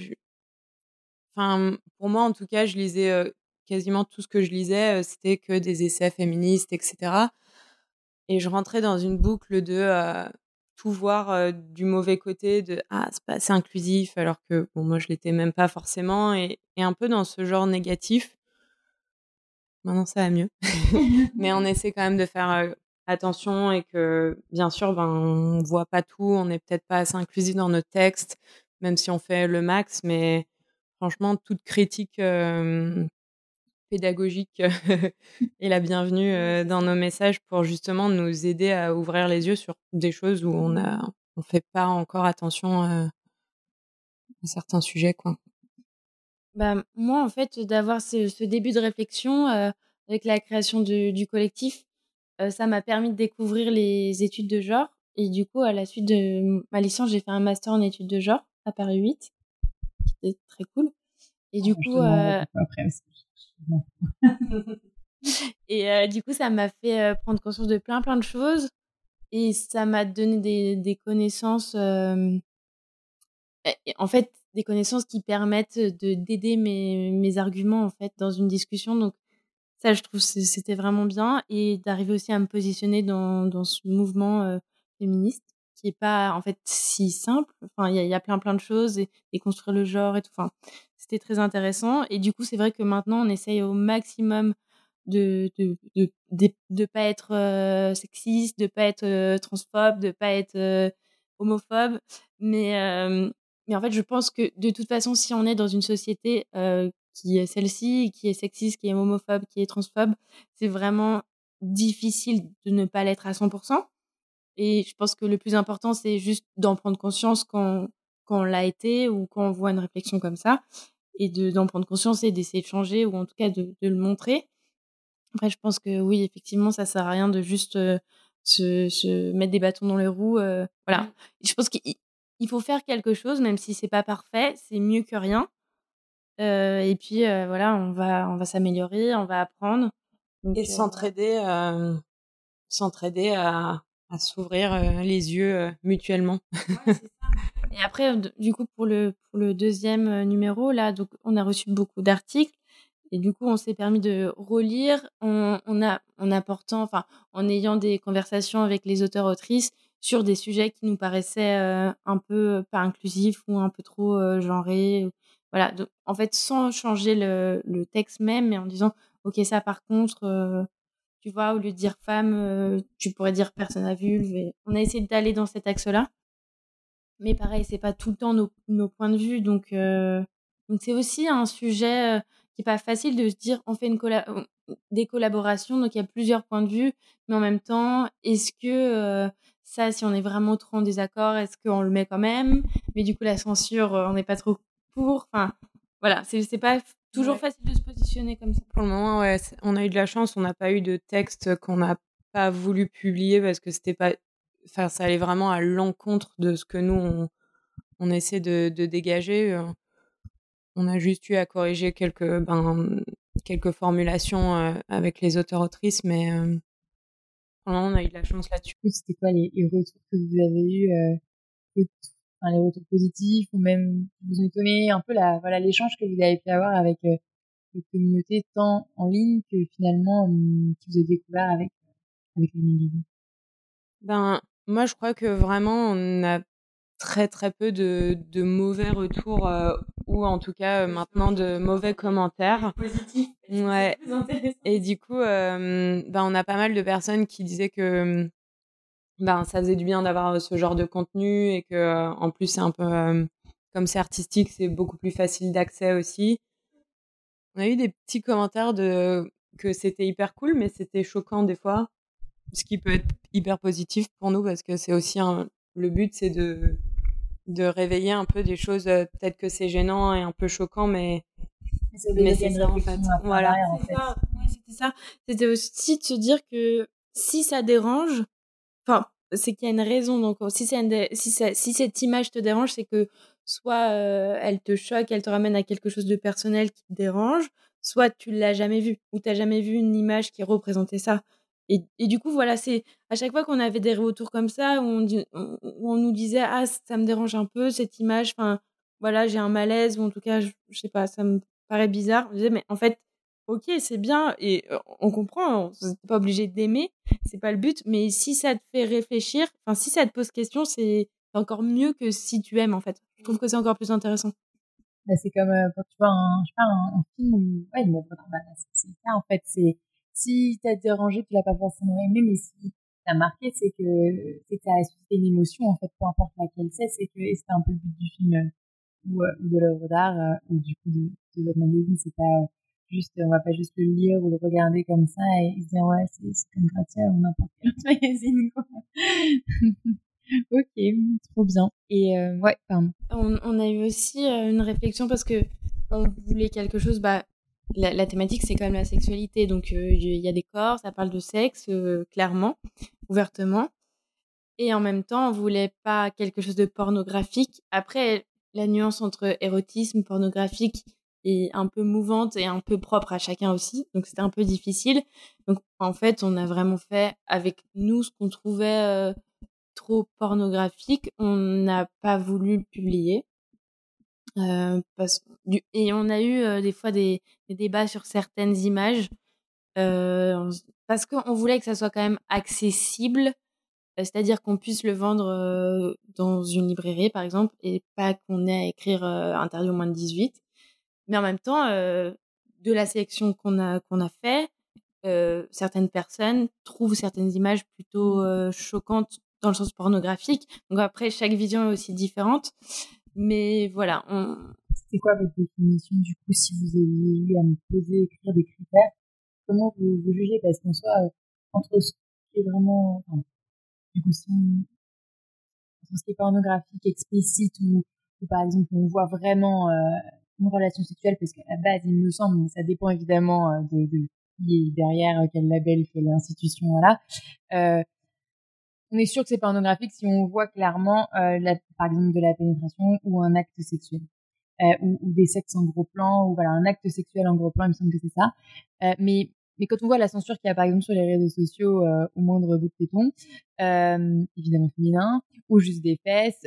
enfin, pour moi, en tout cas, je lisais quasiment tout ce que je lisais, c'était que des essais féministes, etc. Et je rentrais dans une boucle de tout voir du mauvais côté, de ah c'est pas assez inclusif, alors que bon moi je l'étais même pas forcément, et, et, un peu dans ce genre négatif. Maintenant ça va mieux, mais on essaie quand même de faire attention et que bien sûr ben on voit pas tout, on n'est peut-être pas assez inclusif dans nos textes, même si on fait le max, mais franchement toute critique pédagogique est la bienvenue dans nos messages pour justement nous aider à ouvrir les yeux sur des choses où on on fait pas encore attention à certains sujets quoi. Bah, moi en fait d'avoir ce, ce, début de réflexion avec la création du collectif ça m'a permis de découvrir les études de genre. Et du coup, à la suite de ma licence, j'ai fait un master en études de genre à Paris 8. C'était très cool. Et du coup. et du coup, ça m'a fait prendre conscience de plein, plein de choses. Et ça m'a donné des, des connaissances. en fait, des connaissances qui permettent de d'aider mes, mes arguments en fait dans une discussion. Donc, ça, je trouve c'était vraiment bien et d'arriver aussi à me positionner dans, dans ce mouvement euh, féministe qui est pas en fait si simple. Enfin, il y, a, plein plein de choses et, construire le genre et tout. Enfin, c'était très intéressant. Et du coup, c'est vrai que maintenant, on essaye au maximum de de de, de, de pas être euh, sexiste, de pas être euh, transphobe, de pas être euh, homophobe. Mais mais en fait, je pense que de toute façon, si on est dans une société qui est celle-ci, qui est sexiste, qui est homophobe, qui est transphobe, c'est vraiment difficile de ne pas l'être à 100%. Et je pense que le plus important, c'est juste d'en prendre conscience quand, quand on l'a été ou quand on voit une réflexion comme ça. Et d'en prendre conscience et d'essayer de changer ou en tout cas de, de, le montrer. Après, je pense que oui, effectivement, ça sert à rien de juste euh, se, se, mettre des bâtons dans les roues. Euh, voilà. Mmh. Je pense qu'il faut faire quelque chose, même si c'est pas parfait, c'est mieux que rien et puis voilà, on va, on va s'améliorer, on va apprendre. et s'entraider, s'entraider à, s'ouvrir les yeux mutuellement. Et après, du coup, pour le, pour le deuxième numéro, là, donc, on a reçu beaucoup d'articles. Et du coup, on s'est permis de relire en, a, en apportant, enfin, en ayant des conversations avec les auteurs-autrices sur des sujets qui nous paraissaient un peu pas inclusifs ou un peu trop genrés voilà, en fait, sans changer le, le, texte même, mais en disant, ok, ça par contre, euh, tu vois, au lieu de dire femme, euh, tu pourrais dire personne à vulve. Et on a essayé d'aller dans cet axe-là. Mais pareil, c'est pas tout le temps nos, points de vue. Donc, euh, donc c'est aussi un sujet qui est pas facile de se dire, on fait une des collaborations, donc il y a plusieurs points de vue, mais en même temps, est-ce que ça, si on est vraiment trop en désaccord, est-ce qu'on le met quand même? Mais du coup, la censure, on n'est pas trop pour. Enfin, voilà, c'est pas toujours facile de se positionner comme ça. Pour le moment, ouais, on a eu de la chance, on n'a pas eu de texte qu'on n'a pas voulu publier parce que c'était pas. Enfin, ça allait vraiment à l'encontre de ce que nous, on, on essaie de, de, dégager. On a juste eu à corriger quelques, ben, quelques formulations avec les auteurs-autrices, mais on a eu de la chance là-dessus. C'était quoi les, retours que vous avez eus, enfin, les retours positifs ou même vous ont étonné un peu la, voilà, l'échange que vous avez pu avoir avec euh, communauté tant en ligne que finalement qui vous avez découvert avec, avec les magazines? Ben, moi, je crois que vraiment, on a très très peu de, de mauvais retours ou en tout cas maintenant de mauvais commentaires. Positifs. Ouais. Et du coup, ben on a pas mal de personnes qui disaient que ben ça faisait du bien d'avoir ce genre de contenu et que en plus c'est un peu comme c'est artistique, c'est beaucoup plus facile d'accès aussi. On a eu des petits commentaires de que c'était hyper cool, mais c'était choquant des fois, ce qui peut être hyper positif pour nous parce que c'est aussi un, le but, c'est de de réveiller un peu des choses. Peut-être que c'est gênant et un peu choquant, mais mais c'est ça en fait. Voilà. C'était ça. C'était aussi de se dire que si ça dérange, enfin, c'est qu'il y a une raison. Donc, si, c'est si, si cette image te dérange, c'est que soit elle te choque, elle te ramène à quelque chose de personnel qui te dérange, soit tu l'as jamais vu ou tu n'as jamais vu une image qui représentait ça. Et, du coup, voilà, c'est à chaque fois qu'on avait des retours comme ça, où on, on, nous disait Ah, ça me dérange un peu cette image, enfin, voilà, j'ai un malaise, ou en tout cas, je, je, sais pas, ça me paraît bizarre. On disait Mais en fait, ok, c'est bien, et on comprend, on n'est pas obligé d'aimer, c'est pas le but, mais si ça te fait réfléchir, enfin, si ça te pose question, c'est encore mieux que si tu aimes, en fait. Je trouve que c'est encore plus intéressant. Bah, c'est comme quand tu vois un, je sais pas, un, film où, ouais, bah, c'est ça, en fait, c'est si t'as dérangé, tu l'as pas forcément aimé, mais si t'as marqué, c'est que c'est ça suscité une émotion en fait, peu importe laquelle c'est, c'est que c'était un peu le but du film euh, ou, euh, ou de l'œuvre d'art euh, ou du coup de, de votre magazine, c'est pas juste, on va pas juste le lire ou le regarder comme ça et se dire ouais c'est comme Gratia ou n'importe quel autre magazine quoi. ok, trop bien. Et euh, ouais, pardon. On, a eu aussi une réflexion parce que on voulait quelque chose, bah la, thématique, c'est quand même la sexualité. Donc, euh, il y a des corps, ça parle de sexe, euh, clairement, ouvertement. Et en même temps, on voulait pas quelque chose de pornographique. Après, la nuance entre érotisme, pornographique est un peu mouvante et un peu propre à chacun aussi. Donc, c'était un peu difficile. Donc, en fait, on a vraiment fait avec nous ce qu'on trouvait euh, trop pornographique. On n'a pas voulu le publier. Euh, parce, et on a eu euh, des fois des, débats sur certaines images parce qu'on voulait que ça soit quand même accessible, c'est-à-dire qu'on puisse le vendre dans une librairie par exemple et pas qu'on ait à écrire interdit au moins de 18. Mais en même temps, de la sélection qu'on a qu'on a fait, certaines personnes trouvent certaines images plutôt choquantes dans le sens pornographique. Donc après, chaque vision est aussi différente. Mais voilà. On... C'était quoi votre définition du coup si vous aviez eu à me poser, écrire des critères? Comment vous, vous jugez? Parce qu'en soit, euh, entre ce qui est vraiment. Enfin, du coup, si on, entre ce qui est pornographique, explicite ou, ou par exemple on voit vraiment euh, une relation sexuelle, parce qu'à la base, il me semble, mais ça dépend évidemment euh, de, qui est derrière, quel label, quelle institution, voilà. Euh, on est sûr que c'est pornographique si on voit clairement, euh, la, par exemple, de la pénétration ou un acte sexuel. Euh, ou, des sexes en gros plan, ou voilà, un acte sexuel en gros plan, il me semble que c'est ça. Euh, mais, mais quand on voit la censure qu'il y a par exemple sur les réseaux sociaux euh, au moindre bout de téton, euh, évidemment féminin, ou juste des fesses,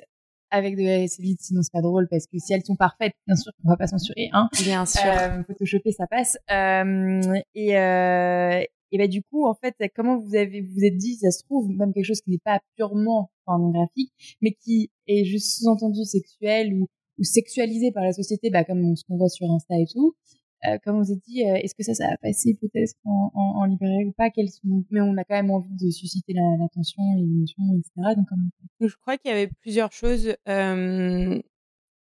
avec de la vite, sinon c'est pas drôle parce que si elles sont parfaites, bien sûr qu'on va pas censurer, hein. Bien sûr. Euh, photoshopper, ça passe. Euh, et, euh, et bah du coup, en fait, comment vous avez vous êtes dit, ça se trouve même quelque chose qui n'est pas purement pornographique, mais qui est juste sous-entendu sexuel ou, ou sexualisé par la société, bah comme ce qu'on voit sur Insta et tout. Euh, comme vous êtes dit, euh, est-ce que ça, ça va passer peut-être en, en, librairie ou pas? Sont... Mais on a quand même envie de susciter l'attention et l'émotion, etc. Donc, Je crois qu'il y avait plusieurs choses. Euh,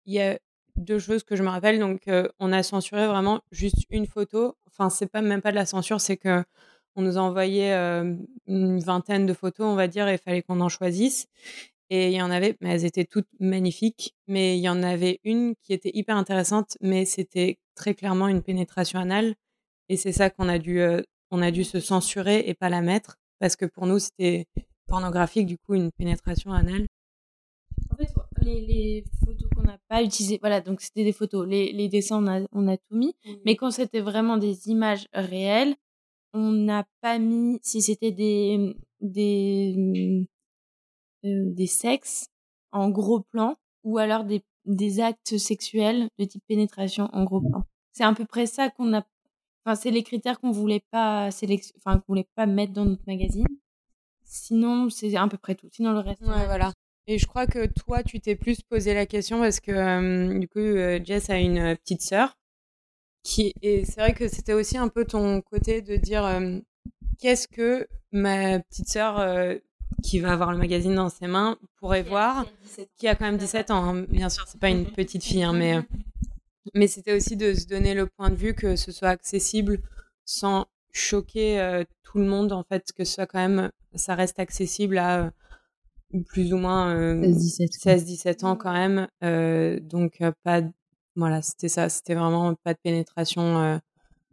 il y a deux choses que je me rappelle. Donc, on a censuré vraiment juste une photo. Enfin, c'est pas même pas de la censure, c'est que on nous a envoyé une vingtaine de photos, on va dire, et il fallait qu'on en choisisse. Et il y en avait, mais elles étaient toutes magnifiques. Mais il y en avait une qui était hyper intéressante, mais c'était très clairement une pénétration anale. Et c'est ça qu'on a dû, on a dû se censurer et pas la mettre, parce que pour nous, c'était pornographique, du coup, une pénétration anale. En fait, les, photos qu'on n'a pas utilisées, voilà, donc c'était des photos. Les, les dessins, on a, on a tout mis. Mmh. Mais quand c'était vraiment des images réelles, on n'a pas mis, si c'était des, des, euh, des sexes en gros plan, ou alors des, des actes sexuels de type pénétration en gros plan. C'est à peu près ça qu'on a, enfin, c'est les critères qu'on voulait pas sélection, enfin, qu'on voulait pas mettre dans notre magazine. Sinon, c'est à peu près tout. Sinon, le reste. Ouais, voilà. Et je crois que toi, tu t'es plus posé la question parce que du coup, Jess a une petite sœur qui et c'est vrai que c'était aussi un peu ton côté de dire qu'est-ce que ma petite sœur qui va avoir le magazine dans ses mains pourrait voir, qui a quand même 17 ans. Hein. Bien sûr, c'est pas une petite fille, hein, mais mais c'était aussi de se donner le point de vue que ce soit accessible sans choquer tout le monde en fait, que ce soit quand même ça reste accessible à plus ou moins 16-17 ans quand même. Euh, donc pas voilà, c'était ça, c'était vraiment pas de pénétration. Euh,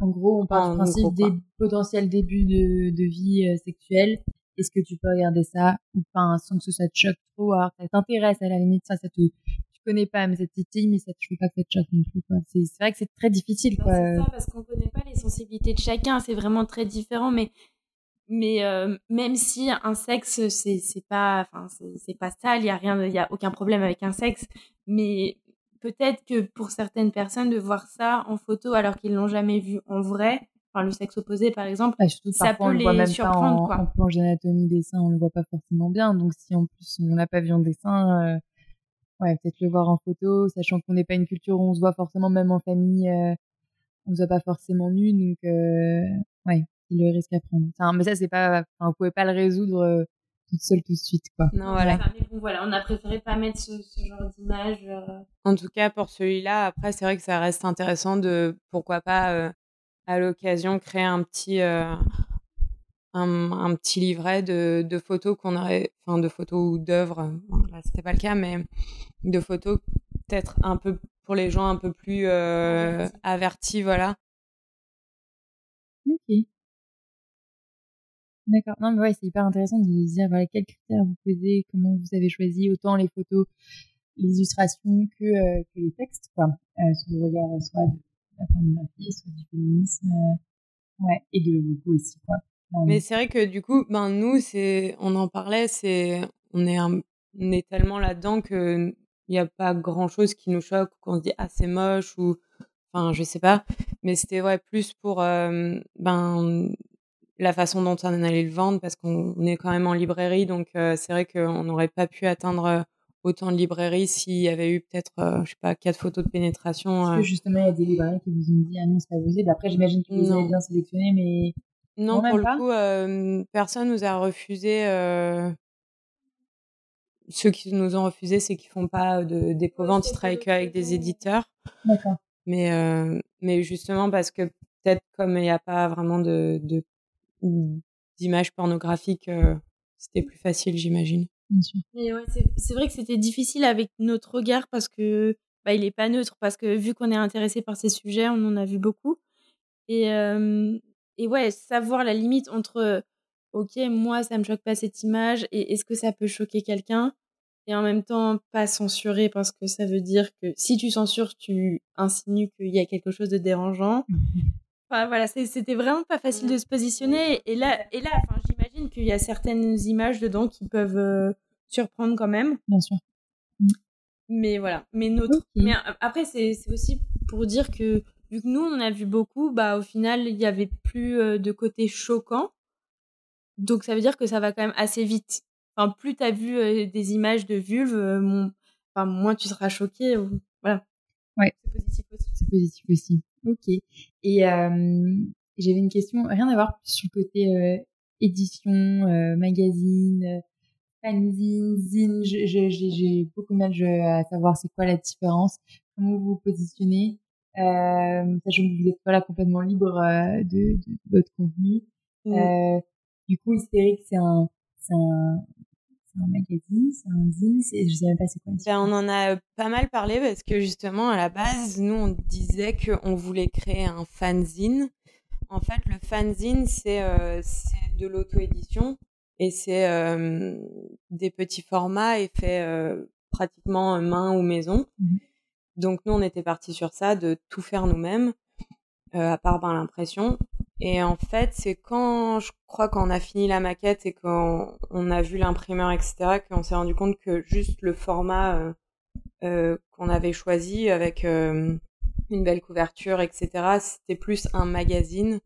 en gros, on parle du principe des potentiels débuts de, de vie euh, sexuelle. Est-ce que tu peux regarder ça ou pas sans que ce soit te choque trop alors ça t'intéresse à la limite ça ça te tu connais pas mais cette titille mais ça te choque pas que ça te choque non plus quoi. C'est c'est vrai que c'est très difficile quoi. c'est ça parce qu'on connaît pas les sensibilités de chacun c'est vraiment très différent mais mais euh, même si un sexe c'est c'est pas enfin c'est pas sale il y a rien il y a aucun problème avec un sexe mais peut-être que pour certaines personnes de voir ça en photo alors qu'ils l'ont jamais vu en vrai enfin le sexe opposé par exemple ça peut les surprendre en, quoi en planche d'anatomie dessin on le voit pas forcément bien donc si en plus on n'a pas vu en dessin euh, ouais peut-être le voir en photo sachant qu'on n'est pas une culture où on se voit forcément même en famille euh, on se voit pas forcément nu donc euh, ouais le risque à prendre. Enfin, mais ça, c'est pas, enfin, vous pouvez pas le résoudre euh, toute seule tout de suite, quoi. Non, voilà. mais bon, voilà, on a préféré pas mettre ce, ce genre d'image. Euh. En tout cas, pour celui-là, après, c'est vrai que ça reste intéressant de, pourquoi pas, euh, à l'occasion, créer un petit, un, un, petit livret de, de photos qu'on aurait, enfin, de photos ou d'œuvres. Bon, là, c'était pas le cas, mais de photos peut-être un peu pour les gens un peu plus avertis, voilà. Ok. D'accord. Non, mais ouais, c'est hyper intéressant de dire voilà, quels critères vous posez, comment vous avez choisi autant les photos, les illustrations que, euh, que les textes, quoi. Euh, sous le regard soit de la pornographie, soit du féminisme, euh, ouais, et de vous aussi, quoi. mais c'est vrai que du coup, ben nous, c'est, on en parlait, c'est, on est, on est tellement là-dedans que il n'y a pas grand chose qui nous choque, qu'on se dit ah c'est moche ou, enfin je sais pas, mais c'était ouais plus pour euh, ben la façon dont on allait le vendre parce qu'on est quand même en librairie donc euh, c'est vrai qu'on n'aurait pas pu atteindre autant de librairies s'il y avait eu peut-être euh, je sais pas quatre photos de pénétration parce que justement il y a des librairies qui vous ont dit ah non c'est pas possible? Après j'imagine que vous avez bien sélectionné mais non pour le coup personne nous a refusé ceux qui nous ont refusé c'est qu'ils font pas de dépôt-vente ils travaillent qu'avec des éditeurs. D'accord. Mais mais justement parce que peut-être comme il n'y a pas vraiment de, de d'images pornographiques, euh, c'était plus facile, j'imagine. Mais ouais, c'est vrai que c'était difficile avec notre regard parce que bah, il est pas neutre parce que vu qu'on est intéressé par ces sujets, on en a vu beaucoup. Et, euh, et ouais, savoir la limite entre ok, moi ça me choque pas cette image et est-ce que ça peut choquer quelqu'un et en même temps pas censurer parce que ça veut dire que si tu censures, tu insinues qu'il y a quelque chose de dérangeant. voilà, c'était vraiment pas facile de se positionner. Et là, et là enfin, j'imagine qu'il y a certaines images dedans qui peuvent euh, surprendre quand même. Bien sûr. Mais voilà, mais notre. Mais après, c'est aussi pour dire que vu que nous, on en a vu beaucoup, bah au final, il y avait plus euh, de côté choquant. Donc ça veut dire que ça va quand même assez vite. Enfin, plus tu as vu euh, des images de vulve, enfin, moins tu seras choqué. Voilà. Ouais. C'est positif aussi. C'est positif aussi. Ok. Et euh, j'avais une question, rien à voir sur le côté euh, édition, euh, magazine, euh, fanzine, zine. J'ai beaucoup de mal à savoir c'est quoi la différence, comment vous vous positionnez, euh, sachant que vous êtes pas là complètement libre de, de, votre contenu. Mmh. du coup, Hystérique, c'est un, c'est un, un magazine, c'est un zine, je sais même pas c'est quoi. Ben, on en a pas mal parlé parce que justement à la base, nous on disait qu'on voulait créer un fanzine. En fait, le fanzine c'est euh, de l'auto-édition et c'est euh, des petits formats et fait euh, pratiquement main ou maison. Mmh Donc nous, on était partis sur ça, de tout faire nous-mêmes, euh, à part ben, l'impression. Et en fait, c'est quand, je crois, quand on a fini la maquette et qu'on on a vu l'imprimeur, etc., qu'on s'est rendu compte que juste le format qu'on avait choisi avec une belle couverture, etc., c'était plus un magazine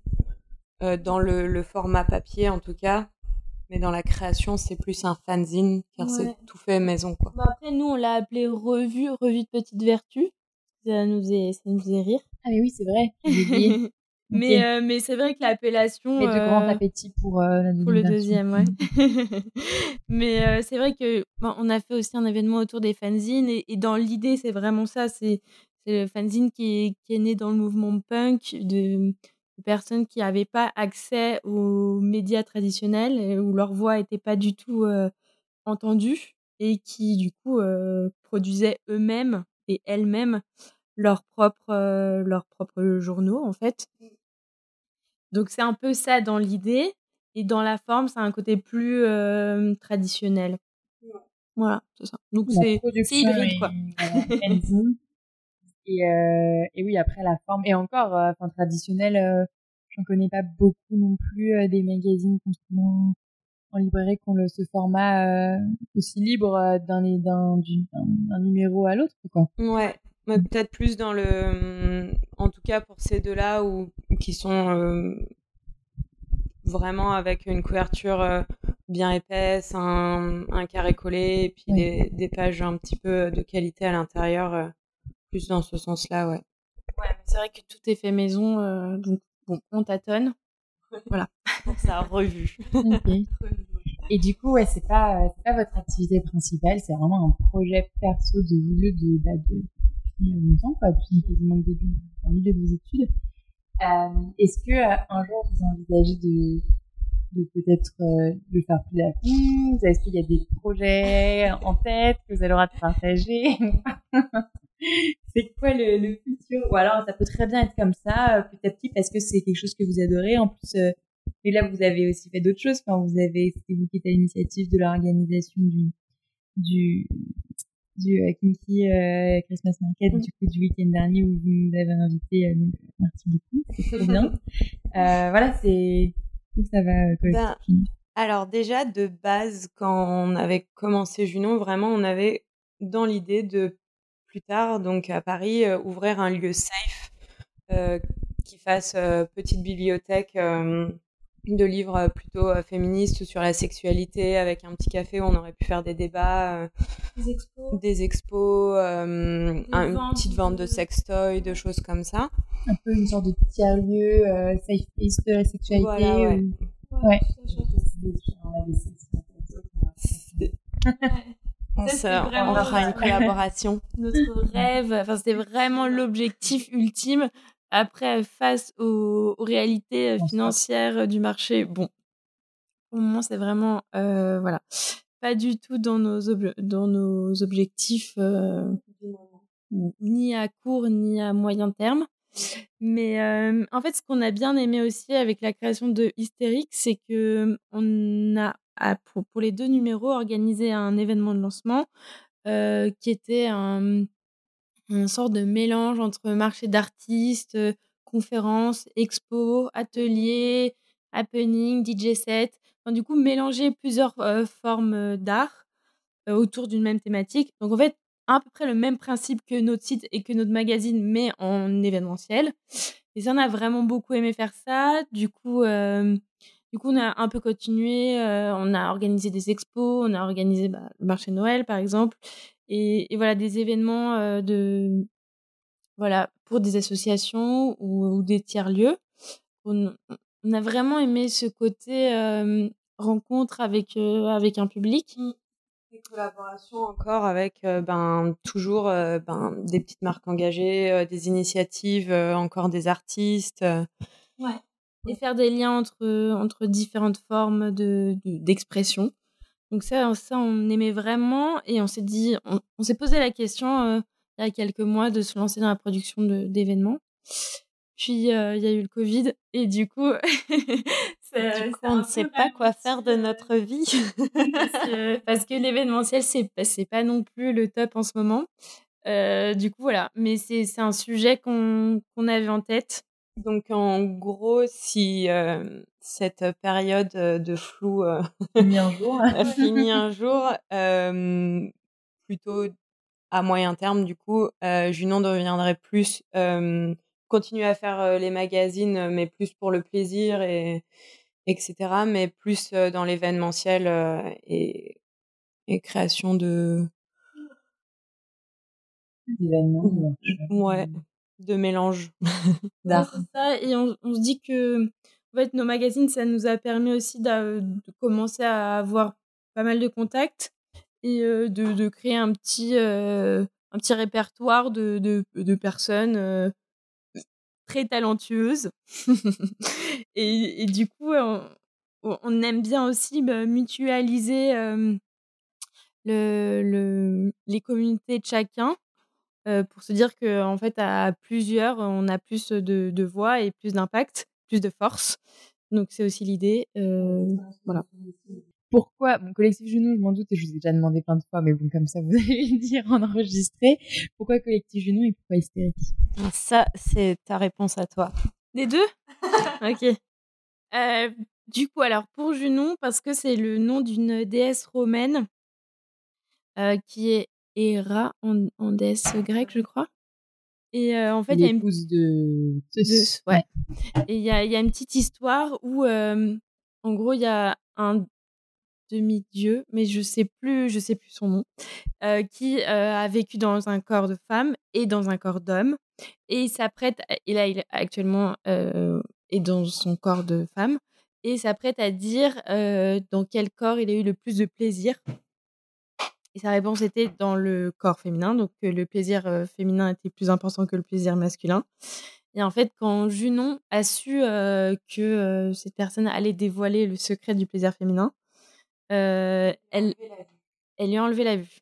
euh, dans le, le, format papier en tout cas. Mais dans la création, c'est plus un fanzine, car ouais. c'est tout fait maison. Quoi. Bah après, nous, on l'a appelé revue, revue de petite vertu. Ça nous faisait, ça nous faisait rire. Ah mais oui, c'est vrai. mais okay. euh, mais c'est vrai que l'appellation. Mais de euh, grand appétit pour euh, la Pour le deuxième, ouais. mais euh, c'est vrai que bon, on a fait aussi un événement autour des fanzines et, et dans l'idée, c'est vraiment ça. C'est le fanzine qui est, qui est né dans le mouvement punk de de personnes qui n'avaient pas accès aux médias traditionnels et où leur voix n'était pas du tout euh, entendue et qui du coup euh, produisaient eux-mêmes et elles-mêmes leurs propres euh, leurs propres journaux en fait. Donc c'est un peu ça dans l'idée et dans la forme c'est un côté plus traditionnel. Voilà, c'est ça. Donc c'est hybride quoi. Et, euh, et oui, après la forme. Et encore, euh, enfin traditionnel, euh, j'en connais pas beaucoup non plus euh, des magazines qu'on en, en librairie qui ont le, ce format euh, aussi libre d'un d'un numéro à l'autre, quoi. Ouais. Mais peut-être plus dans le, en tout cas pour ces deux-là ou qui sont vraiment avec une couverture bien épaisse, un, un carré collé, et puis ouais. des, des pages un petit peu de qualité à l'intérieur plus dans ce sens-là, ouais. Ouais, c'est vrai que tout est fait maison, euh, donc bon, on tâtonne. Voilà, ça a revu. okay. Et du coup, ouais, c'est pas, c'est pas votre activité principale, c'est vraiment un projet perso de vous deux de, bah, de, depuis longtemps, quoi, depuis quasiment le début, au milieu de vos études. Euh, Est-ce que euh, un jour vous envisagez de, de peut-être euh, le faire plus à fond? Est-ce qu'il y a des projets en tête que vous le droit de partager c'est quoi le, le, futur? Ou alors ça peut très bien être comme ça, euh, petit à petit, parce que c'est quelque chose que vous adorez. En plus, euh, et là vous avez aussi fait d'autres choses. Enfin, vous avez, c'était vous qui êtes à l'initiative de l'organisation du du du euh, Kinky euh, Christmas Market, mmh. du coup du week-end dernier où vous nous avez invité. Donc merci beaucoup, c'est trop bien. voilà, c'est où ça va. Ben, alors déjà de base, quand on avait commencé Junon, vraiment on avait dans l'idée de plus tard, donc à Paris, euh, ouvrir un lieu safe euh, qui fasse euh, petite bibliothèque de livres plutôt féministes sur la sexualité avec un petit café où on aurait pu faire des débats, des expos, des expos une, une petite vente de sextoys, de choses comme ça. Un peu une sorte de tiers-lieu safe place de la sexualité. Voilà, ouais. Ou... ouais. On, ça, on fera une collaboration. Notre rêve, enfin, c'était vraiment l'objectif ultime. Après, face aux, aux réalités financières du marché, bon, au moment, c'est vraiment, euh, voilà, pas du tout dans nos, dans nos objectifs, euh, ni à court ni à moyen terme. Mais en fait, ce qu'on a bien aimé aussi avec la création de Hystérique, c'est que on a pour, les deux numéros, organisé un événement de lancement qui était un, un sorte de mélange entre marché d'artistes, conférences, expos, ateliers, happening, DJ set. Enfin, du coup, mélanger plusieurs formes d'art autour d'une même thématique. Donc, en fait, à peu près le même principe que notre site et que notre magazine, mais en événementiel. Et ça, on a vraiment beaucoup aimé faire ça. Du coup, euh, du coup, on a un peu continué. Euh, on a organisé des expos, on a organisé bah, le marché de Noël, par exemple, et, voilà des événements euh, de voilà pour des associations ou, des tiers lieux. On, a vraiment aimé ce côté rencontre avec avec un public. Des collaborations encore avec ben toujours ben des petites marques engagées, des initiatives, encore des artistes. Ouais et faire des liens entre, entre différentes formes de, d'expression. Donc ça, ça, on aimait vraiment et on s'est dit, on, on s'est posé la question euh, il y a quelques mois de se lancer dans la production de, d'événements. Puis euh, il y a eu le Covid et du coup, on ne sait pas quoi faire de notre vie. parce que, l'événementiel, c'est c'est pas non plus le top en ce moment. du coup, voilà. Mais c'est un sujet qu'on avait en tête. Donc, en gros, si cette période de flou finit un jour, finit un jour plutôt à moyen terme, du coup, Junon deviendrait plus continuer à faire les magazines, mais plus pour le plaisir et etc. Mais plus dans l'événementiel et, et création de d'événements. Ouais, de mélange d'art. ça, et on, se dit que en fait, nos magazines, ça nous a permis aussi de, commencer à avoir pas mal de contacts et de, de, créer un petit, un petit répertoire de, de, de personnes très talentueuses. et, et, du coup, on, on, aime bien aussi bah, mutualiser le, le, les communautés de chacun pour se dire que en fait à plusieurs on a plus de, de voix et plus d'impact, plus de force. Donc c'est aussi l'idée. voilà. Pourquoi mon collectif Junon, je m'en doute et je vous ai déjà demandé plein de fois, mais bon comme ça vous allez le dire en enregistré. Pourquoi collectif Junon et pourquoi hystérique? Ça c'est ta réponse à toi. Les deux? Ok. du coup alors pour Junon parce que c'est le nom d'une déesse romaine qui est Héra en, en déesse grecque, je crois. Et en fait, il y a une épouse de Zeus. Ouais. Et il y a, y a, une petite histoire où, en gros, il y a un demi-dieu, mais je sais plus, je sais plus son nom, qui a vécu dans un corps de femme et dans un corps d'homme, et il s'apprête, et là, il actuellement est dans son corps de femme, et s'apprête à dire dans quel corps il a eu le plus de plaisir et sa réponse était dans le corps féminin, donc le plaisir féminin était plus important que le plaisir masculin. Et en fait, quand Junon a su que cette personne allait dévoiler le secret du plaisir féminin, elle, elle lui a enlevé la vue.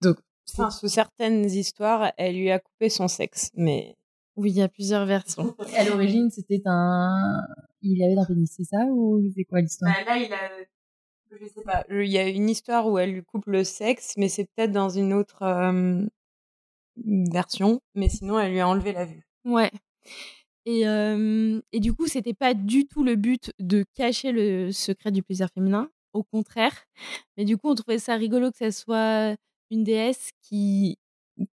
Donc, sous certaines histoires, elle lui a coupé son sexe, mais oui, il y a plusieurs versions. à l'origine, c'était un. Il avait un pénis, c'est ça Ou c'est quoi l'histoire? Bah, Là, il a je sais pas. Il y a une histoire où elle lui coupe le sexe, mais c'est peut-être dans une autre version. Mais sinon, elle lui a enlevé la vue. Ouais. Et, et du coup, c'était pas du tout le but de cacher le secret du plaisir féminin? Au contraire. Mais du coup, on trouvait ça rigolo que ça soit une déesse qui,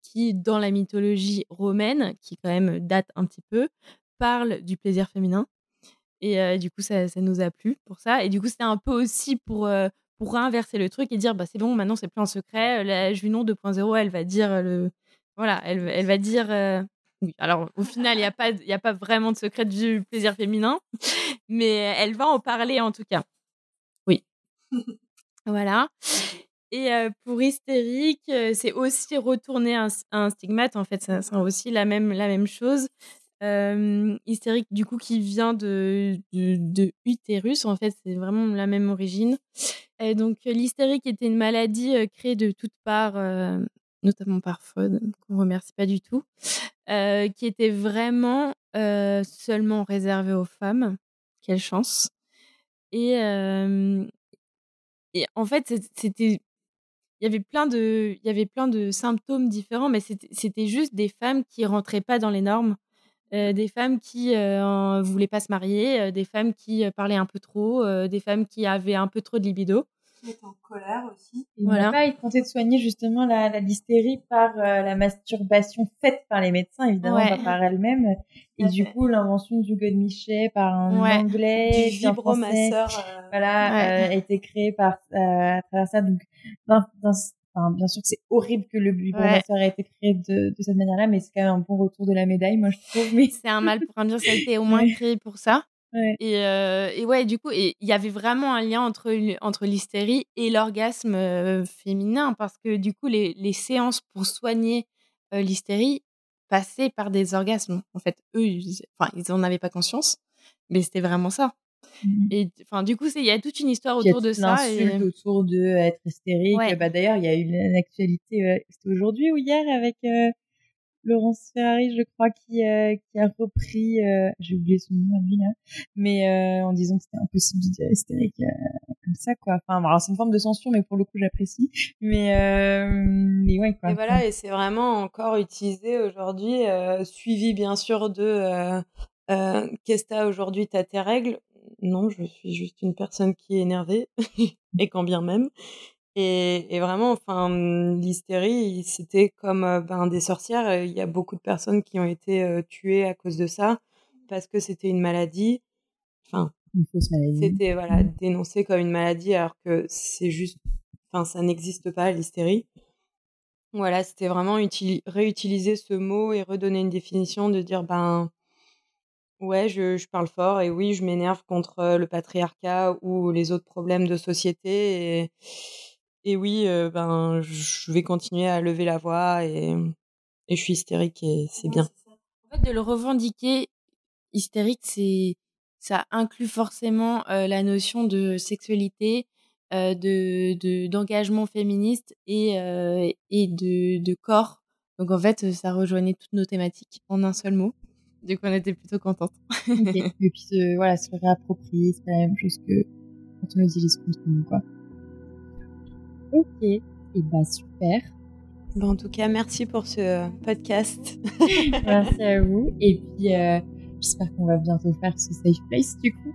qui dans la mythologie romaine, qui quand même date un petit peu, parle du plaisir féminin. Et du coup, ça, ça, nous a plu pour ça. Et du coup, c'était un peu aussi pour, pour inverser le truc et dire bah, c'est bon, maintenant, c'est plus un secret. La Junon 2.0, elle va dire le. Voilà, elle, elle va dire. Oui, alors au final, il n'y a, pas, a pas vraiment de secret du plaisir féminin, mais elle va en parler en tout cas. Voilà. Et pour hystérique, c'est aussi retourner un, un, stigmate. En fait, c'est aussi la même, la même chose hystérique du coup qui vient de, de, utérus en fait c'est vraiment la même origine et donc l'hystérique était une maladie créée de toutes parts notamment par Freud qu'on remercie pas du tout qui était vraiment seulement réservée aux femmes quelle chance et et en fait c'était il y avait plein de il y avait plein de symptômes différents mais c'était juste des femmes qui rentraient pas dans les normes euh, des femmes qui ne voulaient pas se marier, euh, des femmes qui parlaient un peu trop, euh, des femmes qui avaient un peu trop de libido. Qui étaient en colère aussi. Et voilà. Pas, ils tentaient de soigner justement la, la l'hystérie par la masturbation faite par les médecins, évidemment pas par elles-mêmes. Et du coup, l'invention du godemichet par un anglais, du vibromasseur, voilà, a été créée par à travers ça. Donc, dans, dans bien sûr que c'est horrible que le vibromasseur ait été créé de, de cette manière-là, mais c'est quand même un bon retour de la médaille, moi je trouve. Mais... C'est un mal pour un bien, ça a été au moins créé pour ça. Et, euh, et, ouais, du coup, il y avait vraiment un lien entre, entre l'hystérie et l'orgasme euh, féminin, parce que du coup, les, les séances pour soigner euh, l'hystérie passaient par des orgasmes. En fait, eux, ils, enfin, ils en avaient pas conscience, mais c'était vraiment ça. Mmh et enfin, du coup, il y a toute une histoire autour de ça. Et... autour de être hystérique. Bah, d'ailleurs, il y a eu une actualité, c'était aujourd'hui ou hier avec Laurence Ferrari, je crois, qui, euh, a repris, euh, j'ai oublié son nom à lui là, mais euh, en disant que c'était impossible de dire hystérique comme ça, quoi. Enfin, c'est une forme de censure, mais pour le coup, j'apprécie. Mais, mais ouais, quoi. Et voilà, et c'est vraiment encore utilisé aujourd'hui, suivi bien sûr de qu'est-ce que t'as aujourd'hui, t'as tes règles? Non, je suis juste une personne qui est énervée, et quand bien même. Et, et, vraiment, enfin, l'hystérie, c'était comme ben, des sorcières. Il y a beaucoup de personnes qui ont été tuées à cause de ça, parce que c'était une maladie. Enfin, une fausse maladie. C'était voilà mmh. dénoncé comme une maladie, alors que c'est juste, enfin, ça n'existe pas l'hystérie. Voilà, c'était vraiment réutiliser ce mot et redonner une définition de dire ben ouais, je, je parle fort et oui, je m'énerve contre le patriarcat ou les autres problèmes de société et et oui, ben, je vais continuer à lever la voix et, et je suis hystérique et c'est bien. En fait, de le revendiquer, hystérique, c'est ça inclut forcément la notion de sexualité, de d'engagement féministe et et de, de corps. Donc en fait, ça rejoignait toutes nos thématiques en un seul mot. Du coup, on était plutôt contente. Et puis voilà, se réapproprier, c'est la même chose que quand on utilise contre nous, quoi. Ok, et bah super. Bon, en tout cas, merci pour ce podcast. merci à vous. Et puis, euh, j'espère qu'on va bientôt faire ce safe place du coup,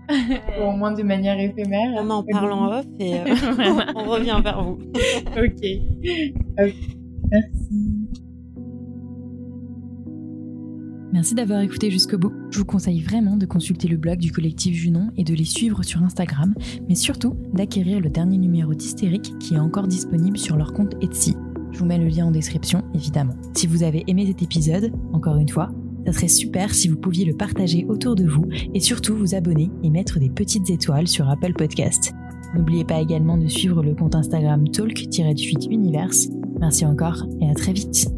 au moins de manière éphémère. On en parle en off et euh, on revient vers vous. ok. Merci. Merci d'avoir écouté jusqu'au bout. Je vous conseille vraiment de consulter le blog du collectif Junon et de les suivre sur Instagram, mais surtout d'acquérir le dernier numéro d'Hystérique qui est encore disponible sur leur compte Etsy. Je vous mets le lien en description, évidemment. Si vous avez aimé cet épisode, encore une fois, ça serait super si vous pouviez le partager autour de vous et surtout vous abonner et mettre des petites étoiles sur Apple Podcast. N'oubliez pas également de suivre le compte Instagram talk-univers. Merci encore et à très vite.